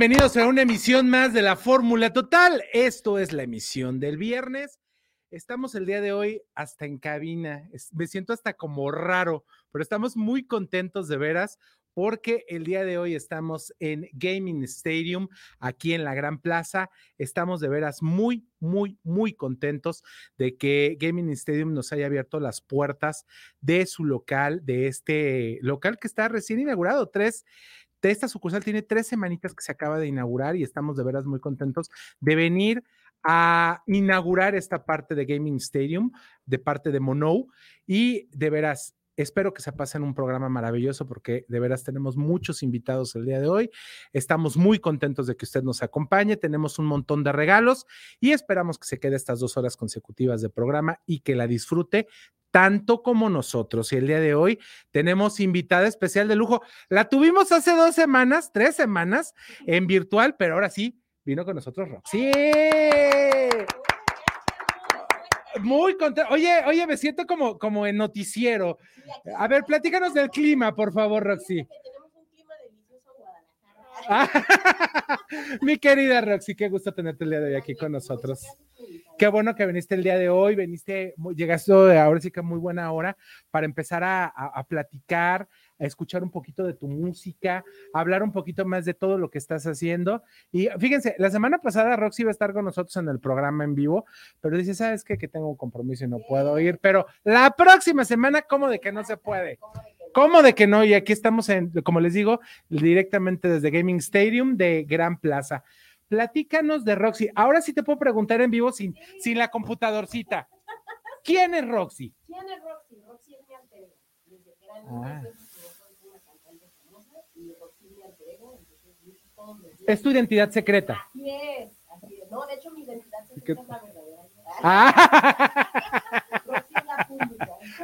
bienvenidos a una emisión más de la Fórmula Total. Esto es la emisión del viernes. Estamos el día de hoy hasta en cabina. Es- Me siento hasta como raro, pero estamos muy contentos de veras porque el día de hoy estamos en Gaming Stadium, aquí en la Gran Plaza. Estamos de veras muy, muy, muy contentos de que Gaming Stadium nos haya abierto las puertas de su local, de este local que está recién inaugurado. Tres, esta sucursal tiene tres semanitas que se acaba de inaugurar y estamos de veras muy contentos de venir a inaugurar esta parte de Gaming Stadium de parte de Mono y de veras espero que se pasen un programa maravilloso porque de veras tenemos muchos invitados el día de hoy. Estamos muy contentos de que usted nos acompañe. Tenemos un montón de regalos y esperamos que se quede estas dos horas consecutivas de programa y que la disfrute tanto como nosotros. Y el día de hoy tenemos invitada especial de lujo. La tuvimos hace dos semanas, tres semanas en virtual, pero ahora sí vino con nosotros Roxy. Muy contento. Oye, oye, me siento como, como en noticiero. A ver, platícanos del clima, por favor, Roxy. Tenemos un clima delicioso en Guadalajara. Mi querida Roxy, qué gusto tenerte el día de hoy aquí con nosotros. Qué bueno que viniste el día de hoy, viniste, llegaste ahora sí que muy buena hora para empezar a platicar, a escuchar un poquito de tu música, a hablar un poquito más de todo lo que estás haciendo. Y fíjense, la semana pasada Roxy iba a estar con nosotros en el programa en vivo, pero dice, ¿sabes qué? Que tengo un compromiso y no puedo ir, pero la próxima semana, ¿cómo de que no se puede? ¿Cómo de que no? Y aquí estamos, en, como les digo, directamente desde Gaming Stadium de Gran Plaza. Platícanos de Roxy. Ahora sí te puedo preguntar en vivo sin, sin la computadorcita. ¿Quién es Roxy? ¿Quién es Roxy? Roxy es mi alter ego. Desde que era Ah. una cantante famosa y Roxy es mi alter ego. Es tu identidad secreta. Así es, así es. No, de hecho, mi identidad ¿Y secreta qué- es la verdadera. Ah,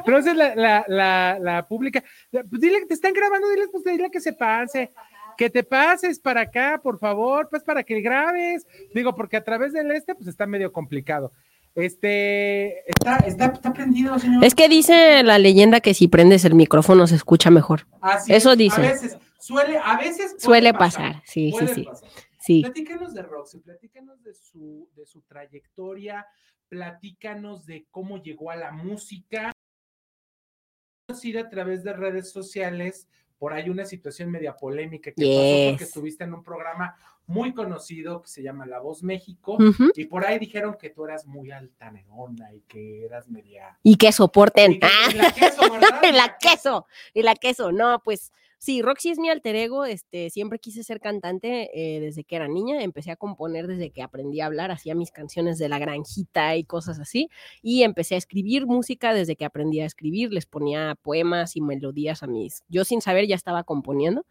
Roxy es la es la, la, la, la pública. Pues dile que te están grabando, dile, pues dile que se pase. Que te pases para acá, por favor, pues para que grabes. Digo, porque a través del este, pues está medio complicado. Este, está, está, está prendido, señor. Es que dice la leyenda que si prendes el micrófono se escucha mejor. Así eso es, dice. A veces, suele, a veces Suele pasar, sí, sí, puede sí. pasar. Sí. Platícanos de Roxy, platícanos de su, de su trayectoria, platícanos de cómo llegó a la música. Vamos a ir a través de redes sociales, por ahí una situación media polémica que pasó porque estuviste en un programa muy conocido que se llama La Voz México, y por ahí dijeron que tú eras muy altanerona y que eras media... Y que soporten. y que- y la queso, ¿verdad? y la queso, y la queso. No, pues sí, Roxy es mi alter ego. Este, siempre quise ser cantante eh, desde que era niña. Empecé a componer desde que aprendí a hablar, hacía mis canciones de la granjita y cosas así. Y empecé a escribir música desde que aprendí a escribir. Les ponía poemas y melodías a mis. Yo sin saber ya estaba componiendo.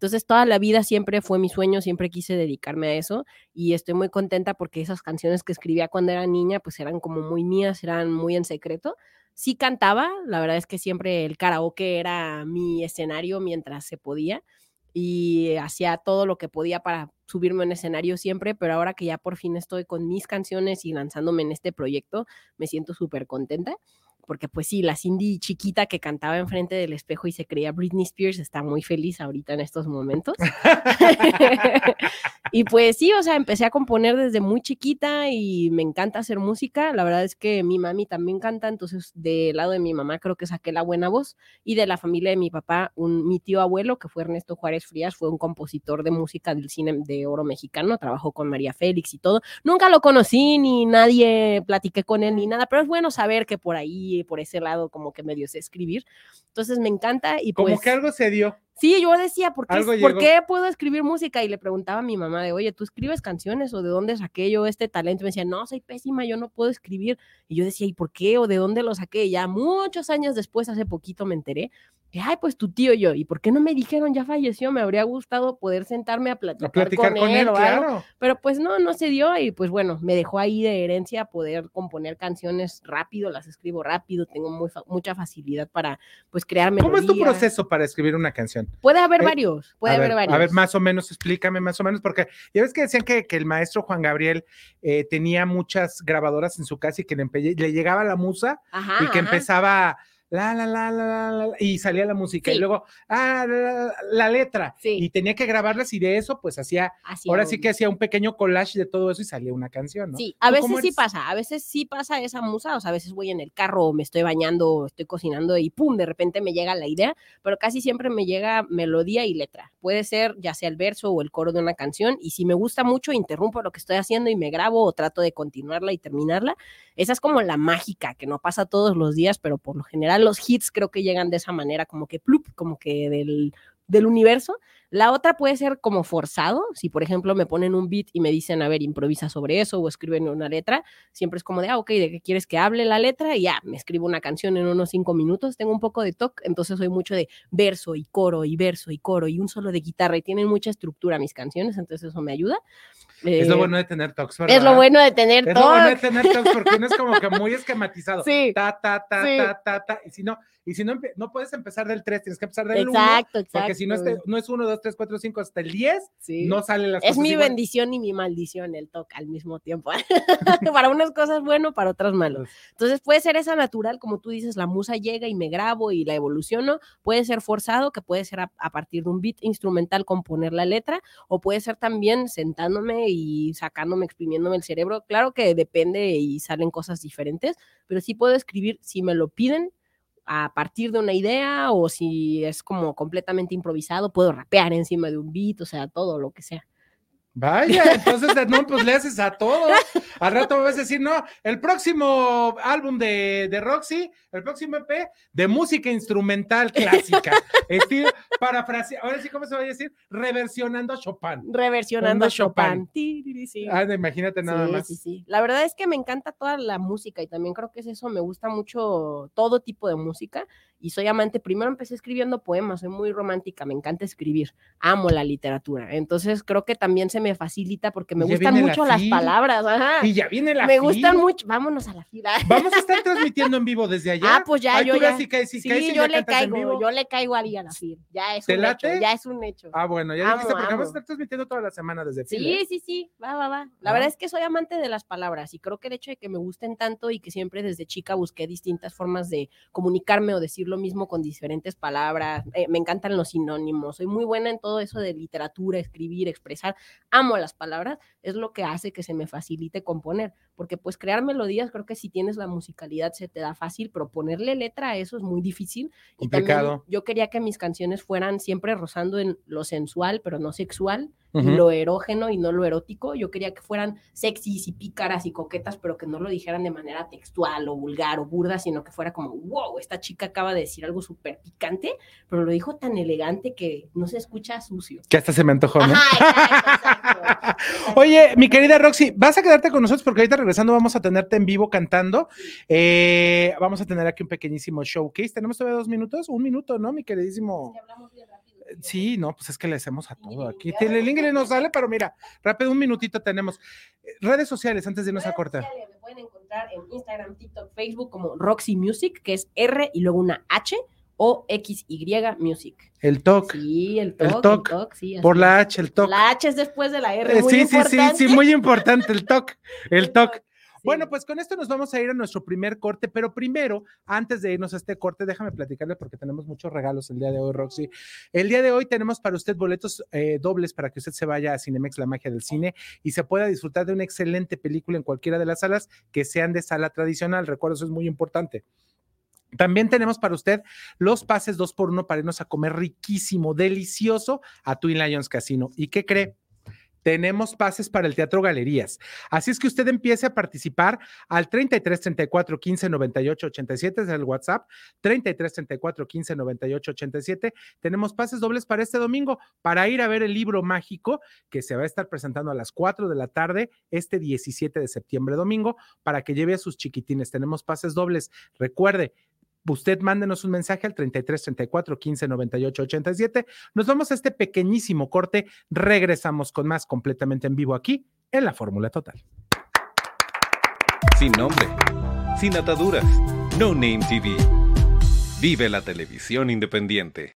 Entonces toda la vida siempre fue mi sueño, siempre quise dedicarme a eso y estoy muy contenta porque esas canciones que escribía cuando era niña pues eran como muy mías, eran muy en secreto sí cantaba, la verdad es que siempre el karaoke era mi escenario mientras se podía y hacía todo lo que podía para subirme en escenario siempre, pero ahora que ya por fin estoy con mis canciones y lanzándome en este proyecto, me siento súper contenta. Porque pues sí, la Cindy chiquita que cantaba enfrente del espejo y se creía Britney Spears está muy feliz ahorita en estos momentos. y pues sí, o sea, empecé a componer desde muy chiquita y me encanta hacer música. La verdad es que mi mami también canta, entonces del lado de mi mamá creo que saqué la buena voz y de la familia de mi papá, un, mi tío abuelo, que fue Ernesto Juárez Frías, fue un compositor de música del cine de oro mexicano, trabajó con María Félix y todo. Nunca lo conocí ni nadie platiqué con él ni nada, pero es bueno saber que por ahí, por ese lado, como que medio sé escribir. Entonces me encanta y Como pues... que algo se dio. Sí, yo decía, ¿por qué, ¿por qué puedo escribir música? Y le preguntaba a mi mamá de, oye, ¿tú escribes canciones o de dónde saqué yo este talento? Y me decía, no, soy pésima, yo no puedo escribir. Y yo decía, ¿y por qué o de dónde lo saqué? Y ya muchos años después, hace poquito me enteré, que, ay, pues tu tío y yo, ¿y por qué no me dijeron ya falleció? Me habría gustado poder sentarme a platicar, A platicar con, él, o algo. claro. Pero pues no, no se dio y pues bueno, me dejó ahí de herencia poder componer canciones rápido, las escribo rápido, tengo muy fa- mucha facilidad para pues crear ¿Cómo es tu proceso para escribir una canción? Puede haber Eh, varios, puede haber ver, varios. A ver, más o menos, explícame más o menos, porque ya ves que decían que, que el maestro Juan Gabriel eh, tenía muchas grabadoras en su casa y que le, le llegaba la musa Ajá, y que ajá. empezaba la, la, la, la, la, la, y salía la música, y luego, ah, la, letra, Sí. y tenía que grabarlas, y de eso, pues hacía, Así ahora sí que hacía un pequeño collage de todo eso y salía una canción, ¿no? Sí, a ¿Tú veces sí pasa, a veces sí pasa esa musa, o sea, a veces voy en el carro, o me estoy bañando, o estoy cocinando y pum, de repente me llega la idea, pero casi siempre me llega melodía y letra. Puede ser ya sea el verso o el coro de una canción, y si me gusta mucho, interrumpo lo que estoy haciendo y me grabo o trato de continuarla y terminarla. Esa es como la mágica, que no pasa todos los días, pero por lo general los hits creo que llegan de esa manera, como que plup, como que del, del universo. La otra puede ser como forzado, si por ejemplo me ponen un beat y me dicen, a ver, improvisa sobre eso o escriben una letra, siempre es como de, ah, ok, ¿de qué quieres que hable la letra? Y ya, me escribo una canción en unos cinco minutos, tengo un poco de toque, entonces soy mucho de verso y coro y verso y coro y un solo de guitarra y tienen mucha estructura mis canciones, entonces eso me ayuda. Es lo Eh, bueno de tener talks, es lo ¿verdad? bueno de tener Es lo bueno de tener talks porque uno es como que muy esquematizado. Sí. Ta, ta, ta, Sí. ta, ta, ta. Y si no, y si no, no puedes empezar del 3, tienes que empezar del 1. Exacto, exacto. Porque si no, este, no es 1, 2, 3, 4, 5, hasta el 10, Sí. no salen las Es cosas mi igual. bendición y mi maldición el toque al mismo tiempo. para unas cosas bueno, para otras malo. Entonces puede ser esa natural, como tú dices, la musa llega y me grabo y la evoluciono. Puede ser forzado, que puede ser a, a partir de un beat instrumental componer la letra, o puede ser también sentándome y sacándome, exprimiéndome el cerebro. Claro que depende y salen cosas diferentes, pero sí puedo escribir si me lo piden a partir de una idea o si es como completamente improvisado, puedo rapear encima de un beat, o sea, todo lo que sea. Vaya, entonces no, pues le haces a todo. Al rato me vas a decir, no, el próximo álbum de, de Roxy, el próximo EP de música instrumental clásica. estilo, parafrase, ahora sí, ¿cómo se va a decir? Reversionando a Chopin. Reversionando a Chopin. Chopin. Sí. Ah, imagínate nada sí, más. Sí, sí. La verdad es que me encanta toda la música y también creo que es eso, me gusta mucho todo tipo de música y soy amante, primero empecé escribiendo poemas, soy muy romántica, me encanta escribir, amo la literatura, entonces creo que también se me facilita porque me Ya gustan la mucho las palabras, ajá. Y ya viene la me fil. gustan mucho, vámonos a la fila. Vamos a estar transmitiendo en vivo desde allá. Ah, pues ya, Ay, yo tú ya. ves si caes- si Sí, caes y yo le caigo, yo le caigo ahí a la fila, ya es ¿Te un hecho, late? ya es un hecho. Ah, bueno, ya dijiste, porque vamos a estar transmitiendo toda la semana desde fil, ¿eh? Sí, sí, sí, va, va, va. La Ah. verdad es que soy amante de las palabras y creo que el hecho de que me gusten tanto y que siempre desde chica busqué distintas formas de comunicarme o decir lo mismo con diferentes palabras, eh, me encantan los sinónimos, soy muy buena en todo eso de literatura, escribir, expresar, amo las palabras, es lo que hace que se me facilite componer, porque pues crear melodías creo que si tienes la musicalidad se te da fácil, pero ponerle letra a eso es muy difícil. Y también Complicado. yo quería que mis canciones fueran siempre rozando en lo sensual, pero no sexual, Ujú. lo erógeno y no lo erótico. Yo quería que fueran sexys y pícaras y coquetas, pero que no lo dijeran de manera textual o vulgar o burda, sino que fuera como, wow, esta chica acaba de decir algo súper picante, pero lo dijo tan elegante que no se escucha sucio. Que hasta se me antojó, ¿no? Ajá, exacto, exacto. Oye, mi querida Roxy, vas a quedarte con nosotros porque ahorita regresando vamos a tenerte en vivo cantando. Eh, vamos a tener aquí un pequeñísimo showcase. Tenemos todavía dos minutos, un minuto, ¿no, mi queridísimo? Hablamos bien rápido. Sí, no, pues es que le hacemos a todo aquí. Telelingle no sale, pero mira, rápido, un minutito tenemos. Eh, Redes sociales antes de irnos a cortar. sociales, Me pueden encontrar en Instagram, TikTok, Facebook como Roxy Music, que es R y luego una H o XY Music. El TOC, Sí, el El TOC. toc, TOC, sí, por la H, el TOC. La H es después de la R. Eh, muy sí, sí, sí, sí, muy importante, el TOC, el TOC. Sí. Bueno, pues con esto nos vamos a ir a nuestro primer corte, pero primero, antes de irnos a este corte, déjame platicarle porque tenemos muchos regalos el día de hoy, Roxy. El día de hoy tenemos para usted boletos eh, dobles para que usted se vaya a Cinemex, la magia del cine, y se pueda disfrutar de una excelente película en cualquiera de las salas que sean de sala tradicional. Recuerda, eso es muy importante. También tenemos para usted los pases dos por uno para irnos a comer riquísimo, delicioso a Twin Lions Casino. ¿Y qué cree? tenemos pases para el Teatro Galerías. Así es que usted empiece a participar al 33 34 15 98 87, es el WhatsApp, 33 34 15 98 87. Tenemos pases dobles para este domingo para ir a ver el libro mágico que se va a estar presentando a las 4 de la tarde este 17 de septiembre domingo para que lleve a sus chiquitines. Tenemos pases dobles. Recuerde, usted mándenos un mensaje al 33 34 15 98 87. Nos vamos a este pequeñísimo corte. Regresamos con más completamente en vivo aquí en la Fórmula Total. Sin nombre, sin ataduras. No Name TV. Vive la televisión independiente.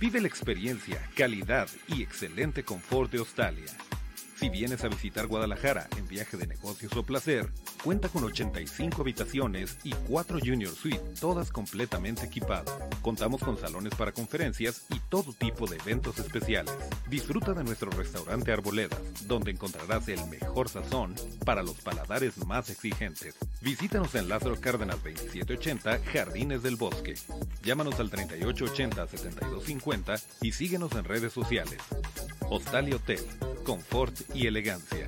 Vive la experiencia, calidad y excelente confort de Australia. Si vienes a visitar Guadalajara en viaje de negocios o placer, cuenta con 85 habitaciones y 4 Junior Suite, todas completamente equipadas. Contamos con salones para conferencias y todo tipo de eventos especiales. Disfruta de nuestro restaurante Arboledas, donde encontrarás el mejor sazón para los paladares más exigentes. Visítanos en Lázaro Cárdenas 2780, Jardines del Bosque. Llámanos al 3880-7250 y síguenos en redes sociales. Hostal y Hotel, confort y elegancia.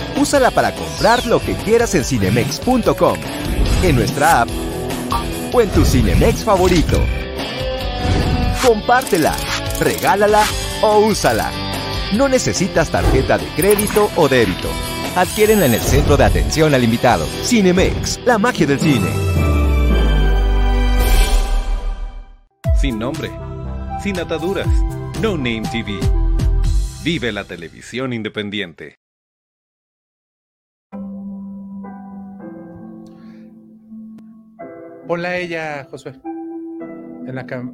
Úsala para comprar lo que quieras en cinemex.com, en nuestra app o en tu Cinemex favorito. Compártela, regálala o úsala. No necesitas tarjeta de crédito o débito. Adquiérenla en el centro de atención al invitado. Cinemex, la magia del cine. Sin nombre, sin ataduras, No Name TV. Vive la televisión independiente. Ponla a ella, Josué. En la cama.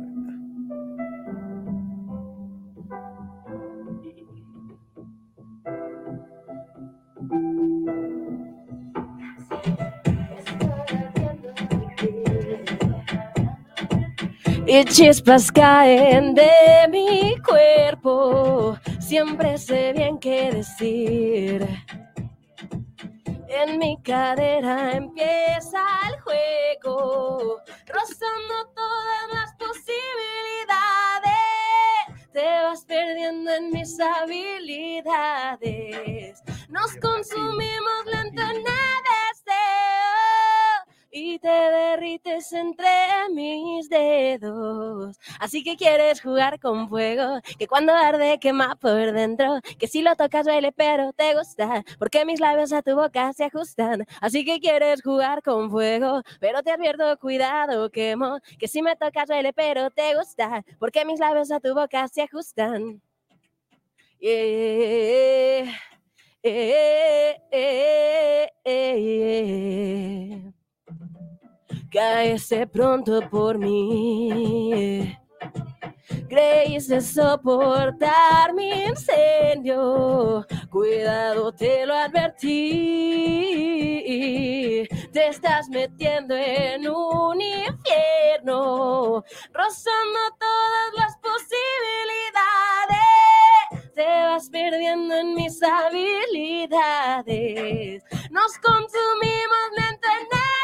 Y chispas caen de mi cuerpo, siempre sé bien qué decir. En mi cadera empieza el juego, rozando todas las posibilidades. Te vas perdiendo en mis habilidades. Nos consumimos lento en el deseo y te derrites entre mis dedos. Así que quieres jugar con fuego, que cuando arde quema por dentro, que si lo tocas duele pero te gusta, porque mis labios a tu boca se ajustan. Así que quieres jugar con fuego, pero te advierto cuidado quemo, que si me tocas duele pero te gusta, porque mis labios a tu boca se ajustan. Yeah, eh, eh, Cáese pronto por mí. Creíste soportar mi incendio. Cuidado, te lo advertí. Te estás metiendo en un infierno, rozando todas las posibilidades. Te vas perdiendo en mis habilidades. Nos consumimos lento en el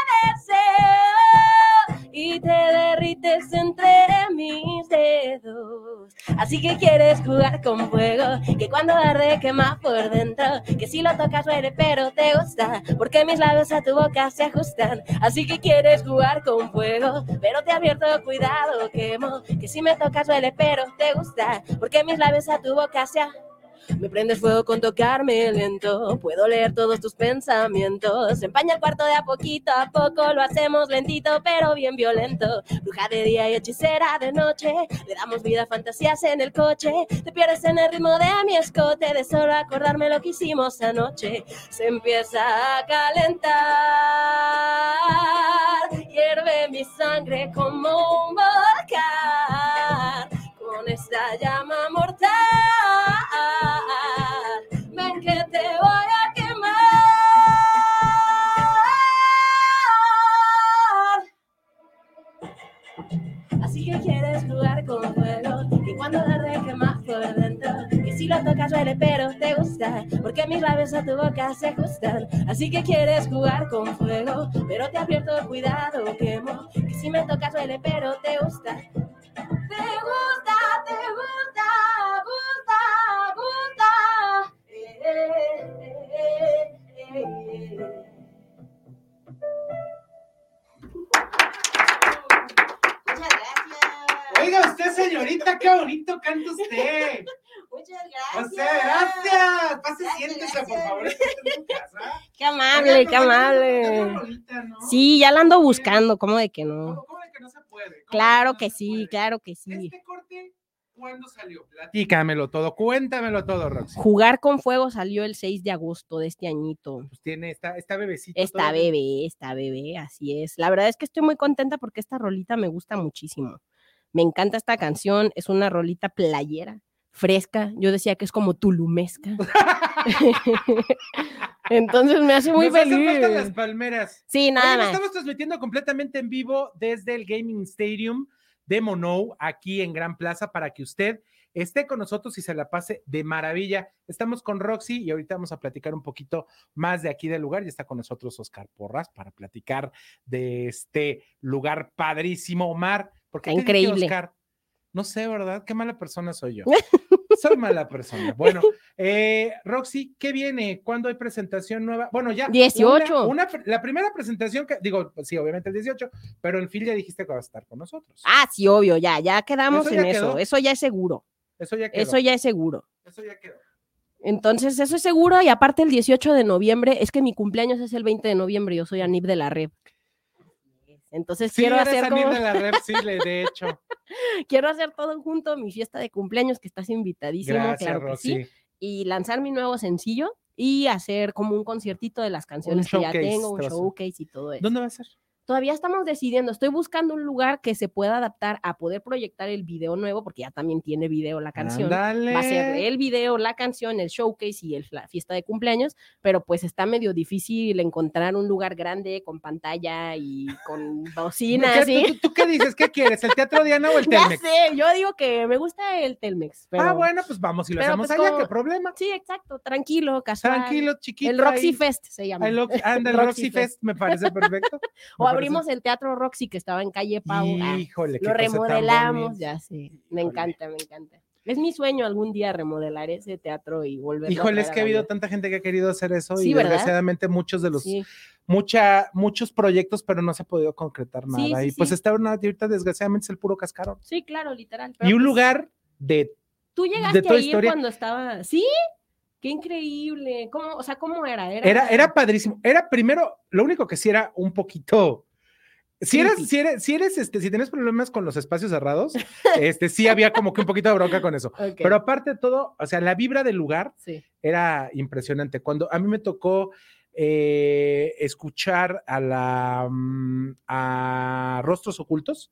y te derrites entre mis dedos. Así que quieres jugar con fuego, que cuando arde quema por dentro, que si lo tocas duele pero te gusta, porque mis labios a tu boca se ajustan. Así que quieres jugar con fuego, pero te advierto cuidado quemo, que si me tocas duele pero te gusta, porque mis labios a tu boca se ajustan. Me prendes fuego con tocarme lento. Puedo leer todos tus pensamientos. Empaña el cuarto de a poquito a poco. Lo hacemos lentito, pero bien violento. Bruja de día y hechicera de noche. Le damos vida a fantasías en el coche. Te pierdes en el ritmo de mi escote. De solo acordarme lo que hicimos anoche. Se empieza a calentar. Hierve mi sangre como un volcán. Con esta llama mortal. Ven que te voy a quemar. Así que quieres jugar con fuego. Y cuando arde quemas por dentro. Que si lo tocas duele, pero te gusta, porque mis labios a tu boca se ajustan. Así que quieres jugar con fuego, pero te advierto, cuidado, quemo. Que si me tocas duele, pero te gusta. Te gusta, te gusta, gusta, gusta. Muchas gracias. Oiga usted, señorita, qué bonito canta usted. Muchas gracias. gracias. Pase, Gracias, siéntese, por favor. casa. Qué amable, qué amable. Sí, ya la ando buscando, ¿cómo de que no? ¿Cómo, cómo puede? ¿Cómo de Claro no que sí, puede? claro que sí. ¿Este corte cuándo salió? Platícamelo todo, cuéntamelo todo, Roxy. Jugar con fuego salió el 6 de agosto de este añito. Pues tiene esta, esta bebecita. Esta todavía. bebé, esta bebé, así es. La verdad es que estoy muy contenta porque esta rolita me gusta muchísimo. Me encanta esta canción, es una rolita playera, fresca. Yo decía que es como tulumesca. Entonces me hace muy Nos hacen falta las feliz. palmeras. Sí, nada. Estamos transmitiendo completamente en vivo desde el Gaming Stadium de Monou, aquí en Gran Plaza, para que usted esté con nosotros y se la pase de maravilla. Estamos con Roxy y ahorita vamos a platicar un poquito más de aquí del lugar. Ya está con nosotros Oscar Porras para platicar de este lugar padrísimo. Omar, porque increíble. Oscar? No sé, ¿verdad? Qué mala persona soy yo. Soy mala persona. Bueno, eh, Roxy, ¿qué viene? ¿Cuándo hay presentación nueva? Bueno, ya. una- 18. Una, la primera presentación que, digo, pues sí, obviamente el 18, pero en fin ya dijiste que vas a estar con nosotros. Ah, sí, obvio, ya, ya quedamos Eso en ya eso. quedó. Eso ya es seguro. Eso ya quedó. Eso ya es seguro. Eso ya quedó. Entonces, eso es seguro. Y aparte, el 18 de noviembre, es que mi cumpleaños es el 20 de noviembre. Yo soy Anib de la Red. Entonces, Sí, quiero hacer Anir como- de la red, sí, le- de hecho. quiero hacer todo junto, mi fiesta de cumpleaños, que estás invitadísimo, Gracias, claro que sí, y lanzar mi nuevo sencillo y hacer como un conciertito de las canciones que ya tengo, un showcase y todo eso. ¿Dónde va a ser? Todavía estamos decidiendo, estoy buscando un lugar que se pueda adaptar a poder proyectar el video nuevo, porque ya también tiene video la canción. Ándale. Va a ser el video, la canción, el showcase y el, la fiesta de cumpleaños, pero pues está medio difícil encontrar un lugar grande con pantalla y con bocina, ¿Qué- así. ¿tú, tú qué dices? ¿Qué quieres? ¿El Teatro Diana o el Ya Telmex? sé, yo digo que me gusta el Telmex. Pero... Ah, bueno, pues vamos y lo hacemos pues allá, como- ¿qué problema? Sí, exacto, tranquilo, casual. Tranquilo, chiquito. El Roxy ahí. Fest se llama. El Anda, el Roxy Roxy Fest. Fest, me parece perfecto. O abrimos el Teatro Roxy que estaba en calle Pau. ah, Híjole, lo remodelamos, ya sé. Me Híjole. encanta, me encanta. Es mi sueño algún día remodelar ese teatro y volver Híjole, es que ha habido tanta gente que ha querido hacer eso Sí, y ¿verdad? desgraciadamente muchos de los, Sí, mucha, muchos proyectos, pero no se ha podido concretar Sí, nada. sí, y pues sí. está una, ahorita desgraciadamente es el puro cascarón. sí, claro, literal. Y un pues, lugar de Tú llegaste Toy ahí Story. cuando estaba. ¿Sí? Qué increíble. ¿Cómo, o sea, ¿cómo era? Era, Era, era padrísimo. Era primero, lo único que sí era un poquito. Si eres, si eres, si eres, este, si tienes problemas con los espacios cerrados, este, sí había como que un poquito de bronca con eso. Pero aparte de todo, o sea, la vibra del lugar sí. era impresionante. Cuando a mí me tocó eh, escuchar a la mm, a Rostros Ocultos,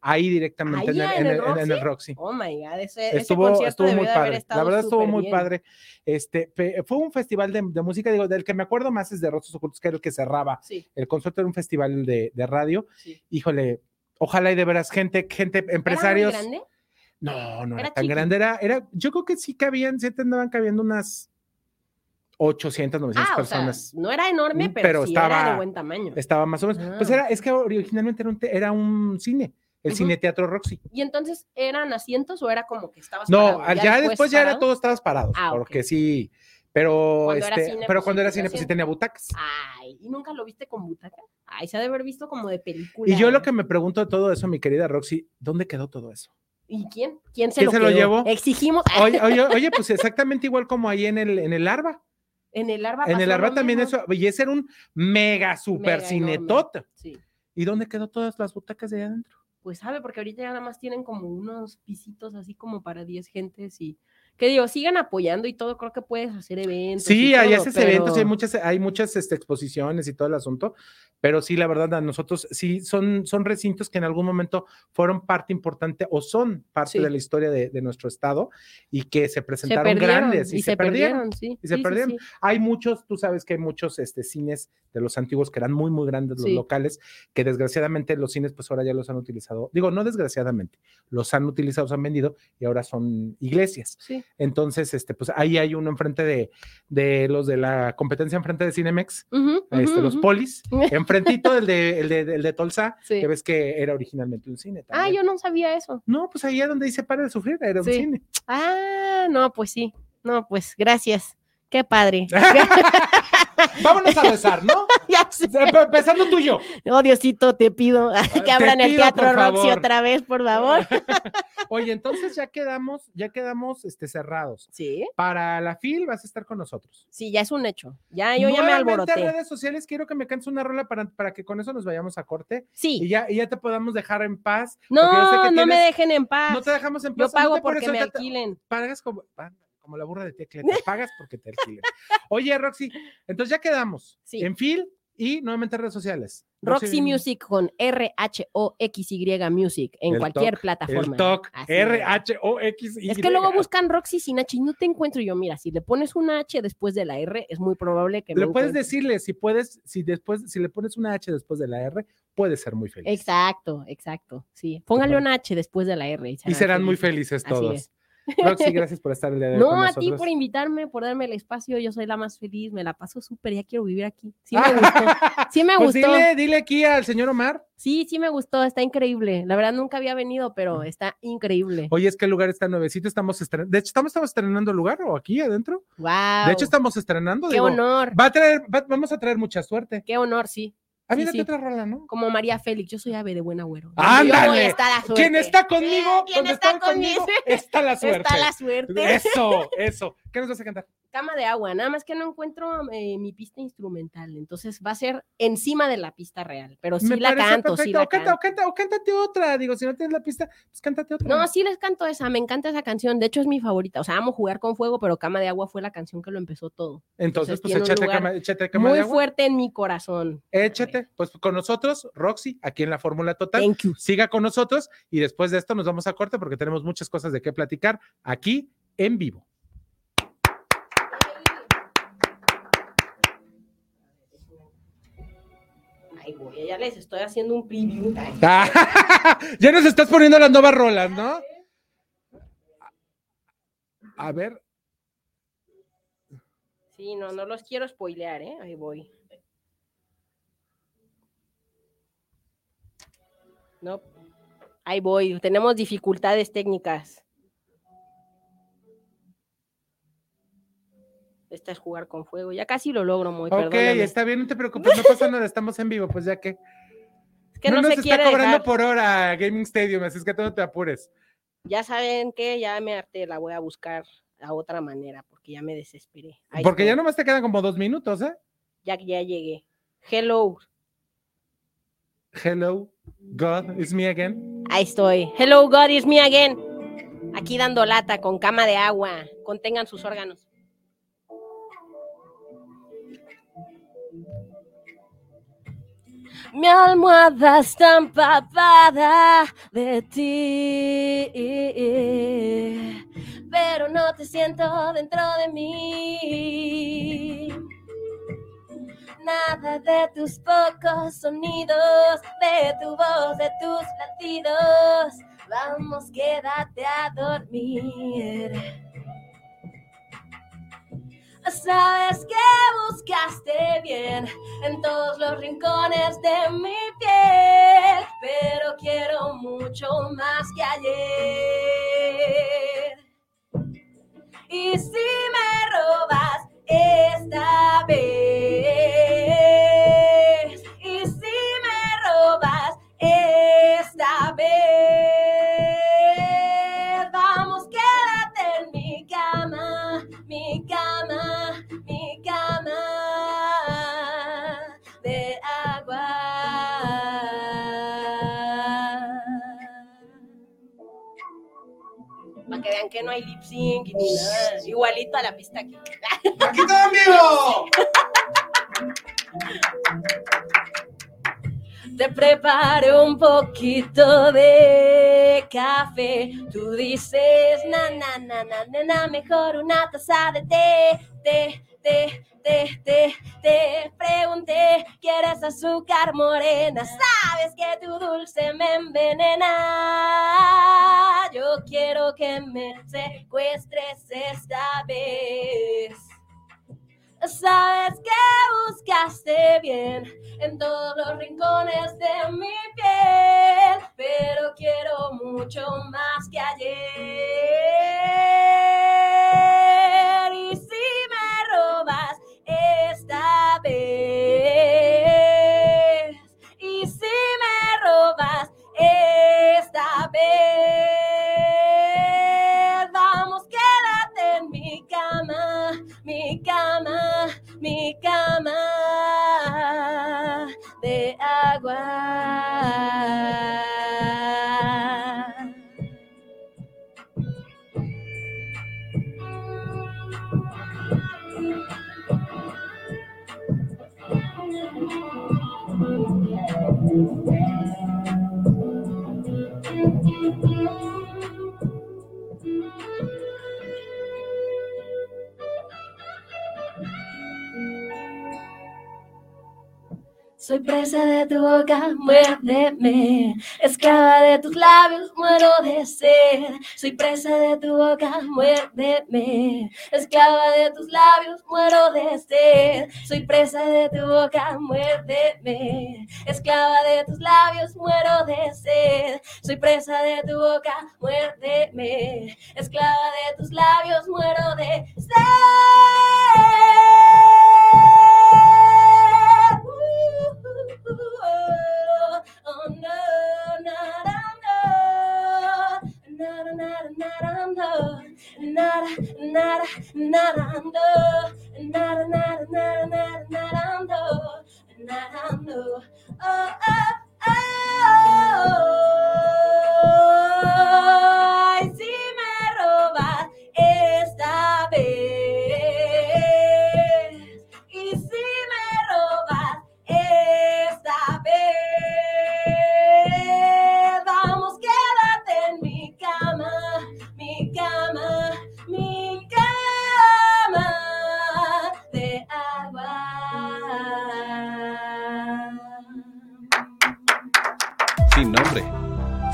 ahí directamente en, el, ¿Ahí en en el- el en el- en el Roxy? Oh my God, ese, ese Estuvo, concierto estuvo muy padre. La verdad estuvo muy bien. padre. Este, fue un festival de, de música, digo, del que me acuerdo más es de Rostros Ocultos, que era el que cerraba. Sí, El concierto era un festival de, de radio. sí. Híjole, ojalá y de veras gente, gente, ¿Era muy empresarios. grande? No, no era, Era tan chiqui. grande. Era, era, yo creo que sí cabían, sí te andaban cabiendo unas 800, 900 Ah, o sea, personas. no era enorme, Mm, pero, pero sí era estaba- de buen tamaño. Estaba más o menos. Pues Ah. era, es que originalmente era un, era un cine, el. Cine Teatro Roxy. ¿Y entonces eran asientos o era como que estabas No, parado? al- ya, después ya era todos estabas parados, Ah, porque sí, pero Cuando era este, cine, pero pues, cuando era cine, pues sí tenía butacas. Ay, ¿y nunca lo viste con butaca? Ay, se ha de haber visto como de película. Y yo lo que me pregunto de todo eso, mi querida Roxy, ¿dónde quedó todo eso? ¿Y quién? ¿Quién se ¿Quién lo se lo llevó? Exigimos. Oye, oye, oye, pues exactamente igual como ahí en el, en el Arba. En el Arba En el Arba también mismo. eso, y ese era un mega super Mega cinetota. Sí. ¿Y dónde quedó todas las butacas de allá adentro? Pues sabe, porque ahorita ya nada más tienen como unos pisitos así como para 10 gentes y que digo, sigan apoyando y todo, creo que puedes hacer eventos. Sí, hay haces eventos, y hay pero- muchas, hay muchas este, exposiciones y todo el asunto, pero sí, la verdad, a nosotros sí son, son recintos que en algún momento fueron parte importante o son parte Sí. de la historia de, de nuestro estado y que se se presentaron perdieron, grandes y, se, perdieron. sí. y se sí, perdieron. Hay muchos, tú sabes que hay muchos este, cines de los antiguos que eran muy, muy grandes, los locales, que desgraciadamente los cines pues ahora ya los han utilizado, digo, no desgraciadamente, los han utilizado, se han vendido y ahora son iglesias. Sí. Sí. Entonces, este, pues ahí hay uno enfrente de, de los de la competencia enfrente de Cinemex, este, los polis, enfrentito el de, el de, el de Tolsa, Sí. que ves que era originalmente un cine Ah, también. yo no sabía eso. No, pues ahí es donde dice para de sufrir, era un cine. Ah, no, pues sí. No, pues gracias. Qué padre. Vámonos a besar, ¿no? ya sé. Empe- Empezando tú y yo. Oh, Diosito, te pido que te abran el pido, Teatro Roxy favor. otra vez, por favor. Oye, entonces ya quedamos, ya quedamos este, cerrados. Sí, Para la FIL vas a estar con nosotros. sí, ya es un hecho. Ya yo ya me alboroté. redes sociales, quiero que me cantes una rola para, para que con eso nos vayamos a corte y Sí. ya, y ya te podamos dejar en paz. porque yo sé No, que no me dejen en paz. No te dejamos en Yo paz. no pago por porque me alquilen. pagas como, como la burra de tía Cleta, pagas porque te alquilen. Oye, Roxy, entonces ya quedamos Sí. en FIL y nuevamente redes sociales. Roxy Music con R-H-O-X-Y Music en El cualquier plataforma. El TOC, Así es. Que luego buscan Roxy sin H y no te encuentro yo. Mira, si le pones una H después de la R, es muy probable que me Le puedes encuentre. decirle, si puedes, si después, si le pones una H después de la R, puedes ser muy feliz. Exacto, exacto. Sí. Póngale una H después de la R. Y Y serán muy felices Así todos. es. Roxy, gracias por estar el día de hoy No, con a nosotros. ti por invitarme, por darme el espacio. Yo soy la más feliz, me la paso súper, ya quiero vivir aquí. Sí me gustó. Sí me Pues gustó. dile, dile aquí al señor Omar. Sí, sí me gustó, está increíble. La verdad nunca había venido, pero está increíble. Oye, es que el lugar está nuevecito, estamos estrenando. De hecho, estamos, estamos estrenando el lugar o aquí adentro. Wow. De hecho, estamos estrenando. qué digo, honor, Va a traer, va- vamos a traer mucha suerte. qué honor, sí. Ah, Sí, sí. otra rola, ¿no? Como María Félix, yo soy ave de buen agüero. ¡Ándale! Yo voy a estar a suerte. Quien está conmigo, ¿Quién donde está está conmigo, conmigo? está la suerte. Está la suerte. Eso, eso. ¿Qué nos vas a cantar? Cama de agua, nada más que no encuentro eh, mi pista instrumental, entonces va a ser encima de la pista real, pero sí la canto, sí la o, canta, canto. o, canta, o cántate otra. Digo, si no tienes la pista, pues cántate otra. No, sí les canto esa, me encanta esa canción, de hecho es mi favorita, o sea, amo jugar con fuego, pero Cama de agua fue la canción que lo empezó todo. Entonces, entonces pues échate cama, échate cama Muy de agua. fuerte en mi corazón. Échate, pues con nosotros, Roxy, aquí en la Fórmula Total. Thank you. Siga con nosotros y después de esto nos vamos a corte porque tenemos muchas cosas de qué platicar aquí en vivo. Ya les estoy haciendo un preview. Ya nos estás poniendo las nuevas rolas, ¿no? A ver, Sí, no, no los quiero spoilear, ¿eh? Ahí voy. No. Ahí voy. Tenemos dificultades técnicas. Esta es jugar con fuego. Ya casi lo logro, muy ok, perdóname. está bien, no te preocupes, no pasa nada, estamos en vivo, pues ya que. Es que no, nos se está quiere cobrando dejar. por hora Gaming Stadium, así es que tú no te apures. Ya saben que ya me harté, la voy a buscar a otra manera porque ya me desesperé. Ahí Porque ya estoy. nomás te quedan como dos minutos, ¿eh? ya, ya llegué. Hello, Hello, God, it's me again. ahí estoy. Hello, God, is me again. Aquí dando lata con cama de agua. Contengan sus órganos. Mi almohada está empapada de ti, pero no te siento dentro de mí. Nada de tus pocos sonidos, de tu voz, de tus latidos. Vamos, quédate a dormir. Sabes que buscaste bien en todos los rincones de mi piel, pero quiero mucho más que ayer. Y si me robas esta vez, y si me robas esta vez, Que no hay lip sync ni nada, igualito a la pista aquí. ¡Aquí está vivo! Te preparé un poquito de café. Tú dices, na, na, na, na, na, na, mejor una taza de té, té, té, té, té, te pregunté, ¿qué quieres azúcar morena, sabes que tu dulce me envenena. Yo quiero que me secuestres esta vez. Sabes que buscaste bien en todos los rincones de mi piel, pero quiero mucho más que ayer. Soy presa de tu boca, muérdeme. Esclava de tus labios, muero de sed. Soy presa de tu boca, muérdeme. Esclava de tus labios, muero de sed. Soy presa de tu boca, muérdeme. Esclava de tus labios, muero de sed. Soy presa de tu boca, muérdeme. Esclava de tus labios, muero de sed. Ay, si me robas esta vez.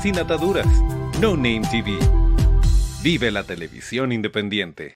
Sin ataduras. No Name TV. Vive la televisión independiente.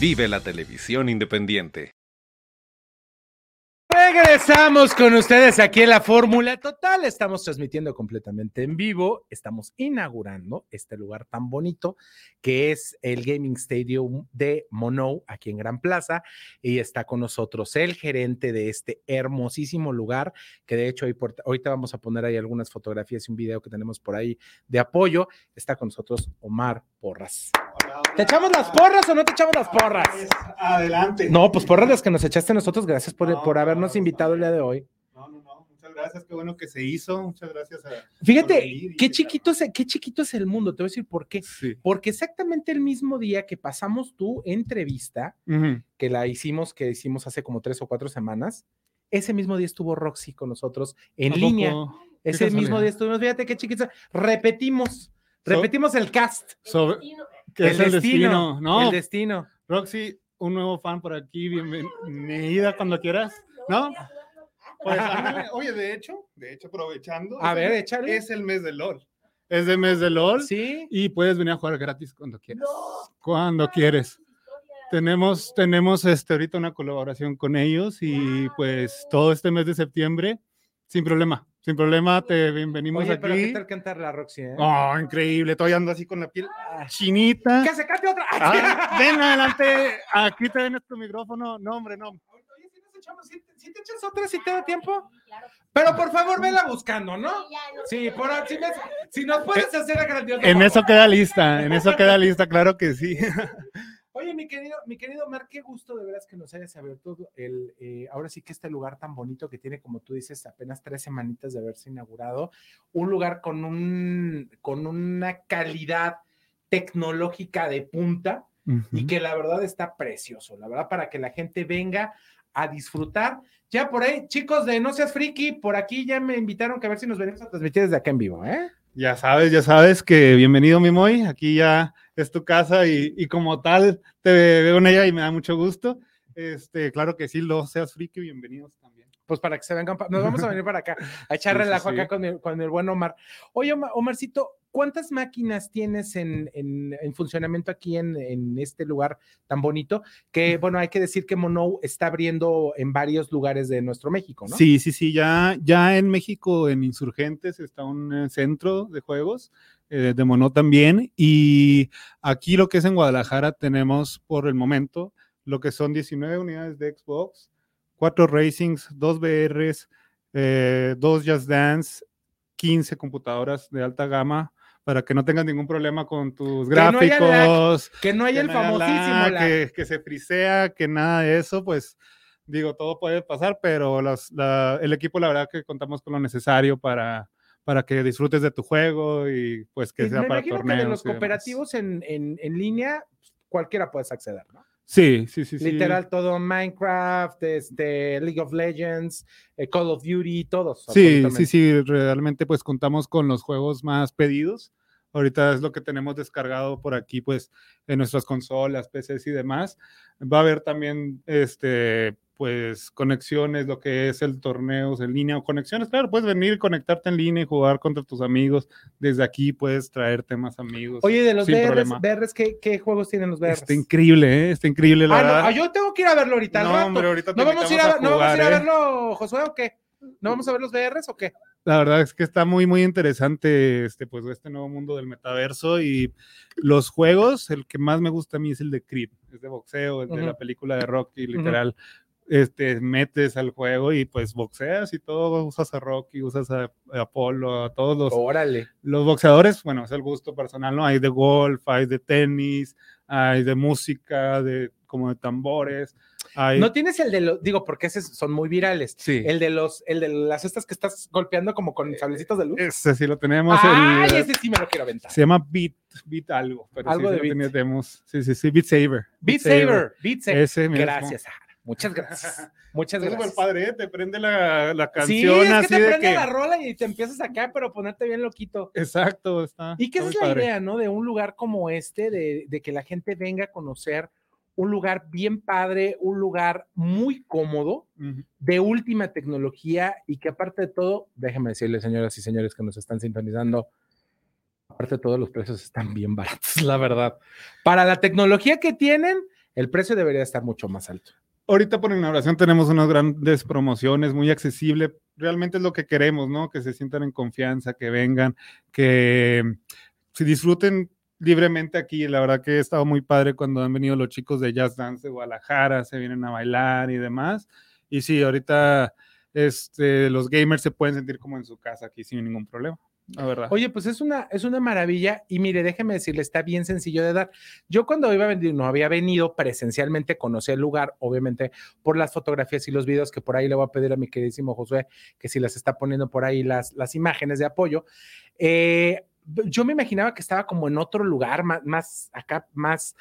Vive la televisión independiente. Regresamos con ustedes aquí en la Fórmula Total. Estamos transmitiendo completamente en vivo. Estamos inaugurando este lugar tan bonito que es el Gaming Stadium de Mono aquí en Gran Plaza. Y está con nosotros el gerente de este hermosísimo lugar, que de hecho hoy por- ahorita vamos a poner ahí algunas fotografías y un video que tenemos por ahí de apoyo. Está con nosotros Omar Porras. ¿Te echamos las porras o no te echamos las porras? Adelante. No, pues porras las que nos echaste nosotros. Gracias por, No, por habernos no, invitado el día de hoy. No, no, no. Muchas gracias. Qué bueno que se hizo. Muchas gracias a. Fíjate, qué chiquito, es, qué chiquito es el mundo. Te voy a decir por qué. Sí. Porque exactamente el mismo día que pasamos tu entrevista, que la hicimos, que hicimos hace como tres o cuatro semanas, ese mismo día estuvo Roxy con nosotros en ¿A línea. Ese mismo día estuvimos, fíjate qué chiquito. Repetimos, So- repetimos el cast. Sobre- ¿Qué es el destino? No, El destino. Roxy, un nuevo fan por aquí. Bienvenida cuando quieras. ¿No? Pues, ándale. Oye, de hecho, de hecho, aprovechando. A ver, échale. Es el mes de LOL. Es el mes de LOL. Sí. Y puedes venir a jugar gratis cuando quieras. Cuando quieres. Tenemos, tenemos este, ahorita una colaboración con ellos y pues todo este mes de septiembre, sin problema, sin problema, te bienvenimos Oye, pero qué aquí. tal cantar la Roxy, ¿eh? Oh, increíble, estoy ando así con la piel chinita. ¡Que se cante otra! Ah, ven adelante, aquí te ven tu micrófono. No, hombre, no. Oye, si nos echamos, si, si te echas otra, si te da tiempo. Pero por favor, vela buscando, ¿no? Sí, por si, me- si nos puedes hacer a grandioso. En favor. eso queda lista, en eso queda lista, claro que sí. Oye, mi querido, mi querido Mar, qué gusto de veras que nos hayas abierto el, eh, ahora sí que este lugar tan bonito que tiene, como tú dices, apenas tres semanitas de haberse inaugurado, un lugar con un, con una calidad tecnológica de punta y que la verdad está precioso, la verdad, para que la gente venga a disfrutar. Ya por ahí, chicos de No Seas Friki, por aquí ya me invitaron que a ver si nos venimos a transmitir desde acá en vivo, ¿eh? Ya sabes, ya sabes que bienvenido, mi Moy. Aquí ya es tu casa y, y como tal te veo en ella y me da mucho gusto. Este, claro que sí, lo seas friki, bienvenidos también. Pues para que se vengan, nos vamos a venir para acá, a echar Sí, sí, relajo sí. acá con el, con el buen Omar. Oye, Oma- Omarcito, ¿cuántas máquinas tienes en, en- en funcionamiento aquí en, en este lugar tan bonito? Que, bueno, hay que decir que Mono está abriendo en varios lugares de nuestro México, ¿no? Sí, sí, sí, ya, ya en México, en Insurgentes, está un eh, centro de juegos, eh, de Mono también, y aquí lo que es en Guadalajara tenemos por el momento lo que son 19 unidades de Xbox, 4 Racings, 2 VRs, eh, 2 Just Dance, 15 computadoras de alta gama para que no tengas ningún problema con tus Que no haya lag, gráficos, Que no hay que el no haya famosísimo lag, lag. que, que se frisea, que nada de eso, pues digo, todo puede pasar, pero las- la- el equipo, la verdad que contamos con lo necesario para, para que disfrutes de tu juego y pues que Y sea me para imagino torneos. que de los cooperativos en, en, en línea, cualquiera puedes acceder, ¿no? Sí, sí, sí. sí. Literal, todo Minecraft, este, League of Legends, eh, Call of Duty, todos. Sí, sí, sí, realmente pues contamos con los juegos más pedidos. Ahorita es lo que tenemos descargado por aquí, pues en nuestras consolas, PCs y demás. Va a haber también, este, pues conexiones, lo que es el torneos en línea o conexiones. Claro, puedes venir, conectarte en línea y jugar contra tus amigos. Desde aquí puedes traerte más amigos. Oye, de los problema. VRs, ¿qué, qué juegos tienen los VRs? Está increíble, ¿eh? Está increíble, la Ah, no, verdad. ah, yo tengo que ir a verlo ahorita. No, rato. hombre, ahorita te ¿No vamos, a ir a, a ¿No vamos a ir a ¿eh? verlo, Josué, o qué? ¿No vamos a ver los VRs o qué? La verdad es que está muy, muy interesante este, pues, este nuevo mundo del metaverso y los juegos, el que más me gusta a mí es el de Creed, es de boxeo, el de la película de Rocky, literal. Este, metes al juego y pues boxeas y todo, usas a Rocky, usas a, a Apolo, a todos los, Órale. los boxeadores, bueno, es el gusto personal, ¿no? Hay de golf, hay de tenis, hay de música, de como de tambores, hay... No tienes el de los, digo, porque esos son muy virales. sí, El de los, el de las estas que estás golpeando como con sablecitos de luz. ese sí lo tenemos. Ay, el- ese sí me lo quiero aventar. Se llama Beat, Beat algo, pero Algo sí, de sí lo Beat. tenemos. Sí, sí, sí, Beat Saber. Beat Saber, Beat Saber. Ese mismo. Gracias. Muchas gracias. Muchas gracias. súper padre, ¿eh? te prende la, la Sí, canción es que así te de prende que... la rola y te empiezas acá, pero ponerte bien loquito. Exacto, está. Y que esa es la padre. idea, ¿no? De un lugar como este, de, de que la gente venga a conocer un lugar bien padre, un lugar muy cómodo, de última tecnología y que aparte de todo, déjenme decirles, señoras y señores que nos están sintonizando, aparte de todo, los precios están bien baratos, la verdad. Para la tecnología que tienen, el precio debería estar mucho más alto. Ahorita por inauguración tenemos unas grandes promociones, muy accesible. Realmente es lo que queremos, ¿no? Que se sientan en confianza, que vengan, que se disfruten libremente aquí. La verdad que he estado muy padre cuando han venido los chicos de Jazz Dance de Guadalajara, se vienen a bailar y demás. Y sí, ahorita este, los gamers se pueden sentir como en su casa aquí sin ningún problema. Oye, pues es una, es una maravilla y mire, déjeme decirle, está bien sencillo de dar. Yo cuando iba a venir, no había venido presencialmente, conocí el lugar, obviamente por las fotografías y los videos que por ahí le voy a pedir a mi queridísimo Josué, que si las está poniendo por ahí las, las imágenes de apoyo. Eh, yo me imaginaba que estaba como en otro lugar, más, más acá, más,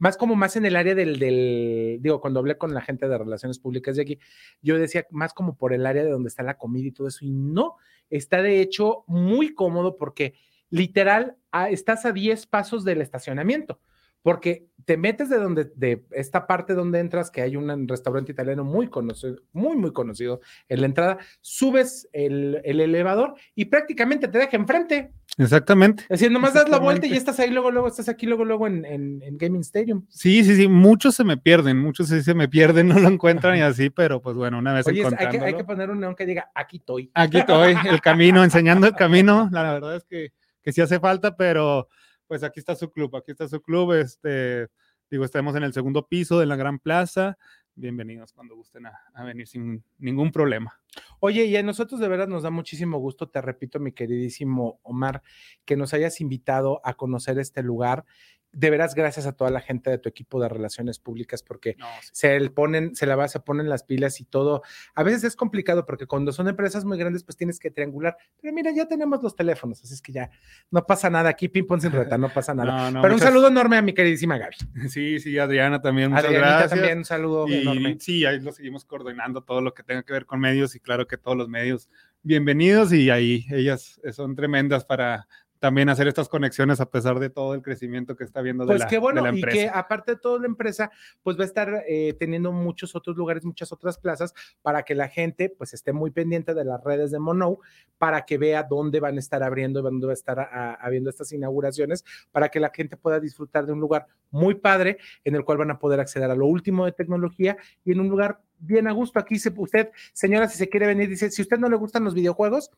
más como más en el área del, del, digo, cuando hablé con la gente de relaciones públicas de aquí, yo decía más como por el área de donde está la comida y todo eso, y no, está de hecho muy cómodo porque literal ah, estás a 10 pasos del estacionamiento porque te metes de donde, de esta parte donde entras, que hay un restaurante italiano muy conocido, muy, muy conocido en la entrada, subes el, el elevador y prácticamente te deja enfrente. Exactamente. Es decir, nomás das la vuelta y estás ahí, luego, luego estás aquí, luego, luego en, en, en Gaming Stadium. Sí, sí, sí, muchos se me pierden, muchos sí se me pierden, no lo encuentran y así, pero pues bueno, una vez Oye, hay que, hay que poner un neón que diga, aquí estoy. Aquí estoy, el camino, enseñando el camino. La verdad es que, que sí hace falta, pero pues aquí está su club, aquí está su club. Este, digo, estamos en el segundo piso de la Gran Plaza. Bienvenidos cuando gusten a, venir sin ningún problema. Oye, y a nosotros de verdad nos da muchísimo gusto, te repito, mi queridísimo Omar, que nos hayas invitado a conocer este lugar. De veras, gracias a toda la gente de tu equipo de relaciones públicas, porque No, sí. se le ponen, se la va, se ponen las pilas y todo. A veces es complicado porque cuando son empresas muy grandes, pues tienes que triangular. Pero mira, ya tenemos los teléfonos, así es que ya no pasa nada aquí, ping pong sin reta, no pasa nada. No, no, Pero un saludo enorme a mi queridísima Gaby. Sí, sí, Adriana también, muchas Adrianita gracias. también, un saludo Y enorme. sí, ahí lo seguimos coordinando todo lo que tenga que ver con medios y claro que todos los medios bienvenidos y ahí ellas son tremendas para también hacer estas conexiones a pesar de todo el crecimiento que está viendo de, Pues la, qué de bueno, y que aparte de todo la empresa, pues va a estar eh, teniendo muchos otros lugares, muchas otras plazas, para que la gente pues esté muy pendiente de las redes de Mono, para que vea dónde van a estar abriendo, dónde va a estar a- habiendo estas inauguraciones, para que la gente pueda disfrutar de un lugar muy padre en el cual van a poder acceder a lo último de tecnología y en un lugar bien a gusto. Aquí se, usted, señora, si se quiere venir, dice, si usted no le gustan los videojuegos,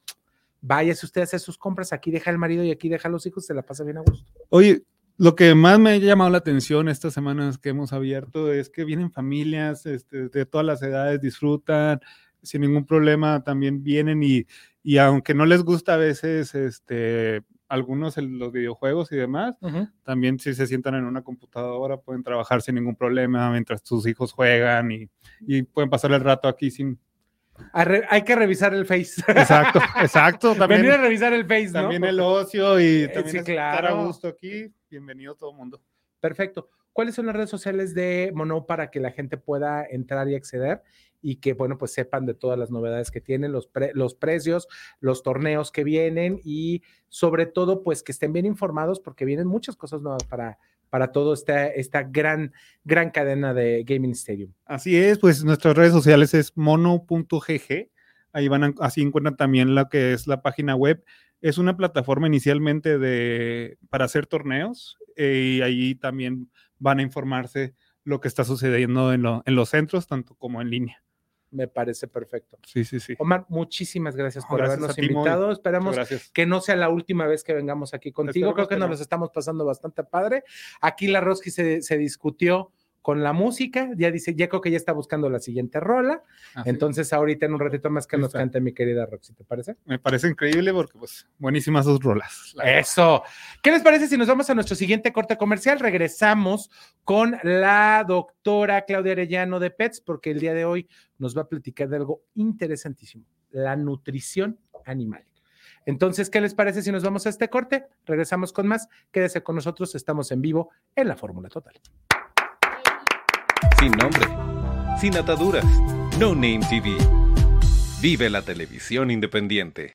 váyase usted a hacer sus compras, aquí deja el marido y aquí deja a los hijos, se la pasa bien a gusto. Oye, lo que más me ha llamado la atención estas semanas que hemos abierto es que vienen familias este, de todas las edades, disfrutan sin ningún problema, también vienen y, y aunque no les gusta a veces este, algunos el- los videojuegos y demás, también si se sientan en una computadora pueden trabajar sin ningún problema mientras sus hijos juegan y, y pueden pasar el rato aquí sin... Hay que revisar el Face. Exacto, exacto. También, Venir a revisar el Face, ¿no? también el ocio y Eh, también sí, estar a claro. gusto aquí. Bienvenido todo el mundo. Perfecto. ¿Cuáles son las redes sociales de Mono para que la gente pueda entrar y acceder y que, bueno, pues sepan de todas las novedades que tienen, los, pre- los precios, los torneos que vienen y sobre todo, pues que estén bien informados porque vienen muchas cosas nuevas para, para toda esta, esta gran, gran cadena de Gaming Stadium. Así es, pues nuestras redes sociales es mono.gg. Ahí van a- así encuentran también lo que es la página web. Es una plataforma inicialmente de, para hacer torneos eh, y ahí también van a informarse lo que está sucediendo en, lo- en los centros, tanto como en línea. Me parece perfecto. Sí, sí, sí. Omar, muchísimas gracias por Gracias habernos ti, invitado. Esperamos Gracias. que no sea la última vez que vengamos aquí contigo. Esperemos Creo que que nos no. los estamos pasando bastante padre. Aquí la Roski se, se discutió con la música, ya dice, ya creo que ya está buscando la siguiente rola. Entonces, ahorita en un ratito más que nos cante mi querida Roxy, ¿te parece? Me parece increíble porque, pues, buenísimas sus rolas. Eso. ¿Qué les parece si nos vamos a nuestro siguiente corte comercial? Regresamos con la doctora Claudia Arellano de PETS, porque el día de hoy nos va a platicar de algo interesantísimo, la nutrición animal. Entonces, ¿qué les parece si nos vamos a este corte? Regresamos con más. Quédese con nosotros, estamos en vivo en la Fórmula Total. Sin nombre, sin ataduras, No Name TV. Vive la televisión independiente.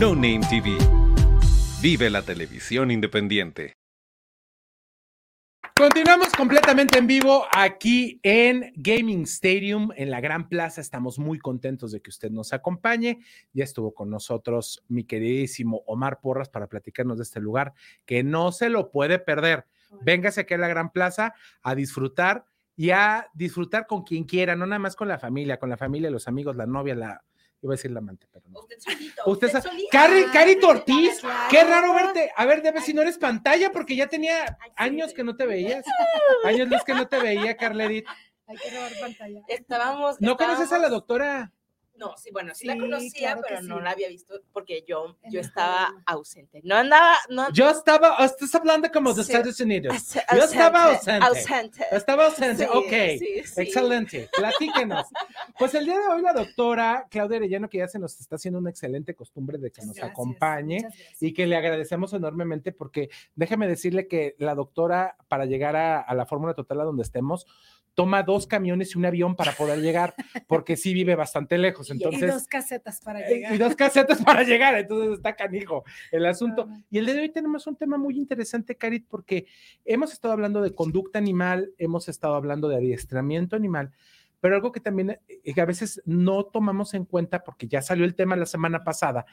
No Name TV. Vive la televisión independiente. Continuamos completamente en vivo aquí en Gaming Stadium, en la Gran Plaza. Estamos muy contentos de que usted nos acompañe. Ya estuvo con nosotros mi queridísimo Omar Porras para platicarnos de este lugar que no se lo puede perder. Véngase aquí a la Gran Plaza a disfrutar y a disfrutar con quien quiera, no nada más con la familia, con la familia, los amigos, la novia, la, iba a decir la amante, pero no. Usted solito. Usted, Usted, solito. Cari, Ah, Carito Ortiz, claro. qué raro verte. A ver, debe si no eres pantalla, porque ya tenía años que no te veías. Años luz que no te veía, Carledit. Hay que robar pantalla. Estábamos. ¿No conoces a la doctora? No, sí, bueno, sí, la Sí, conocía, claro pero no sí. la había visto porque yo, yo estaba ausente. No andaba, no. Yo estaba, estás hablando como de Sí. Estados Unidos. Aus- Yo estaba ausente, ausente. ausente. Estaba ausente, Sí, ok. sí, sí. Excelente, platíquenos. Pues el día de hoy la doctora Claudia Arellano, que ya se nos está haciendo una excelente costumbre de que nos Gracias, acompañe y que le agradecemos enormemente porque déjame decirle que la doctora para llegar a, a la fórmula total a donde estemos toma dos camiones y un avión para poder llegar porque sí vive bastante lejos. Y Entonces, dos casetas para eh, llegar. y dos casetas para llegar, entonces está canijo el asunto. Y el día de hoy tenemos un tema muy interesante, Carit, porque hemos estado hablando de conducta animal, hemos estado hablando de adiestramiento animal, pero algo que también eh, que a veces no tomamos en cuenta, porque ya salió el tema la semana pasada,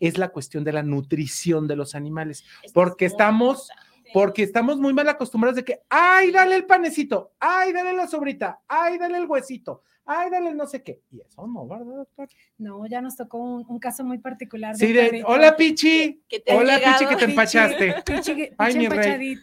es la cuestión de la nutrición de los animales, Es que porque es estamos-. Porque estamos muy mal acostumbrados de que, ay, dale el panecito, ay, dale la sobrita, ay, dale el huesito, ay, dale el no sé qué. Y eso no, ¿verdad, doctor? No, ya nos tocó un, un caso muy particular. Sí, un de, hola, Pichi. Que te ha Hola, llegado- Pichi, que te empachaste. Pichi, pichi Ay, mi rey.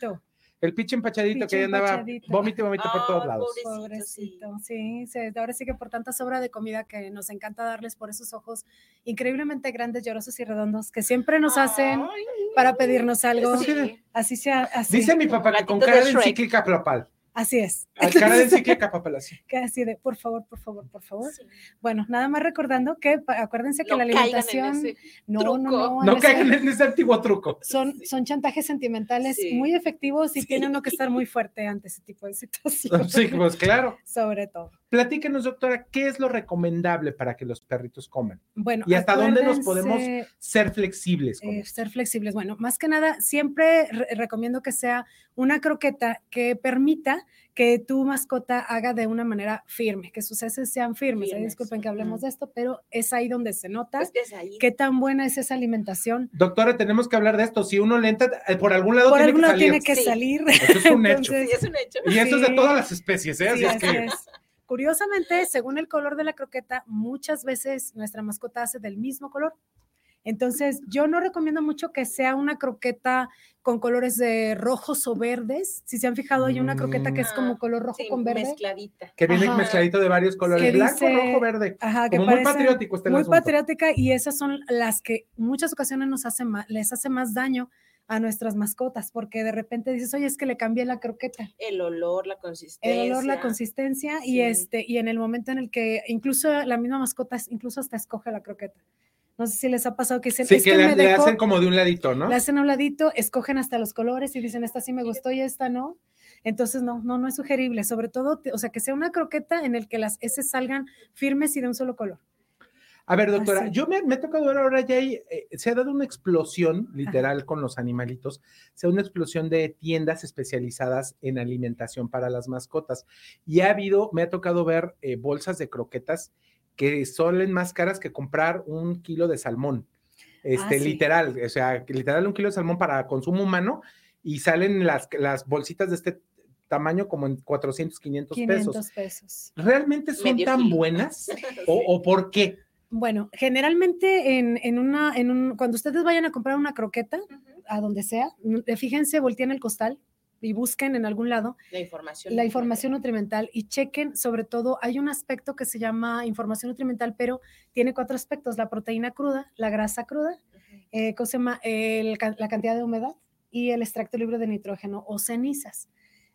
El pinche empachadito que ya andaba vómito y vómito por todos lados. Pobrecito, Pobrecito, sí, sí, ahora sí que por tanta sobra de comida que nos encanta darles por esos ojos increíblemente grandes, llorosos y redondos que siempre nos hacen Ay, para pedirnos algo. sí. Así sea, así. Dice mi papá que con cara de encíclica papal. Así es. Al cara de encíclica papal así. Que así de, por favor, por favor, por favor. Sí. Bueno, nada más recordando que acuérdense que No la en alimentación ese no, truco. no, no, No en caigan ese- en ese antiguo truco. son, son chantajes sentimentales Sí. muy efectivos y Sí. tiene uno que estar muy fuerte ante ese tipo de situaciones. Sí, pues claro. Sobre todo. Platíquenos, doctora, ¿qué es lo recomendable para que los perritos coman? Bueno, ¿Y hasta dónde nos podemos Ser flexibles con eh, ser flexibles. Bueno, más que nada, siempre re- recomiendo que sea una croqueta que permita que tu mascota haga de una manera firme, que sus heces sean firmes. Ahí Firmes, disculpen que hablemos de esto, pero es ahí donde se nota Pues qué tan buena es esa alimentación. Doctora, tenemos que hablar de esto. Si uno le entra, eh, por algún lado Por tiene algún que lado salir. tiene que Sí. salir. Eso es un hecho. Sí, es un hecho. Y eso es de todas las especies, ¿eh? Así Sí, es así que. es. Curiosamente, según el color de la croqueta, muchas veces nuestra mascota hace del mismo color. Entonces, yo no recomiendo mucho que sea una croqueta con colores de rojos o verdes. Si se han fijado, hay una croqueta que es como Ah, color rojo Sí, con verde. mezcladita. Que viene Ajá. mezcladito de varios colores, Que blanco, dice- rojo, verde. Ajá, que Como muy patriótico está el Muy asunto. patriótica y esas son las que muchas ocasiones nos hace les hace más daño a nuestras mascotas, porque de repente dices, oye, es que le cambié la croqueta. El olor, la consistencia. El olor, la consistencia y este y en el momento en el que incluso la misma mascota incluso hasta escoge la croqueta. No sé si les ha pasado que dicen, Sí, es que, que, le, me le dejó, hacen como de un ladito, ¿no? le hacen a un ladito, escogen hasta los colores y dicen, esta sí me gustó y esta no. Entonces, no, no, no es sugerible, sobre todo, o sea, que sea una croqueta en el que las S salgan firmes y de un solo color. A ver, doctora, Así. yo me, me ha tocado ver ahora ya hay, eh, se ha dado una explosión literal con los animalitos, se ha una explosión de tiendas especializadas en alimentación para las mascotas. Y ha habido, me ha tocado ver eh, bolsas de croquetas que son más caras que comprar un kilo de salmón. Este, Ah, sí. literal, o sea, literal un kilo de salmón para consumo humano y salen las, las bolsitas de este tamaño como en 400, 500, 500 pesos. pesos. ¿Realmente son Medio tan kilo. buenas? ¿O, o por qué? Bueno, generalmente en, en una, en un, cuando ustedes vayan a comprar una croqueta, a donde sea, mm, fíjense, volteen el costal y busquen en algún lado La información. la información nutrimental y chequen, sobre todo, hay un aspecto que se llama información nutrimental, pero tiene cuatro aspectos, la proteína cruda, la grasa cruda, eh, ¿cómo se llama? El ca- la cantidad de humedad y el extracto libre de nitrógeno o cenizas.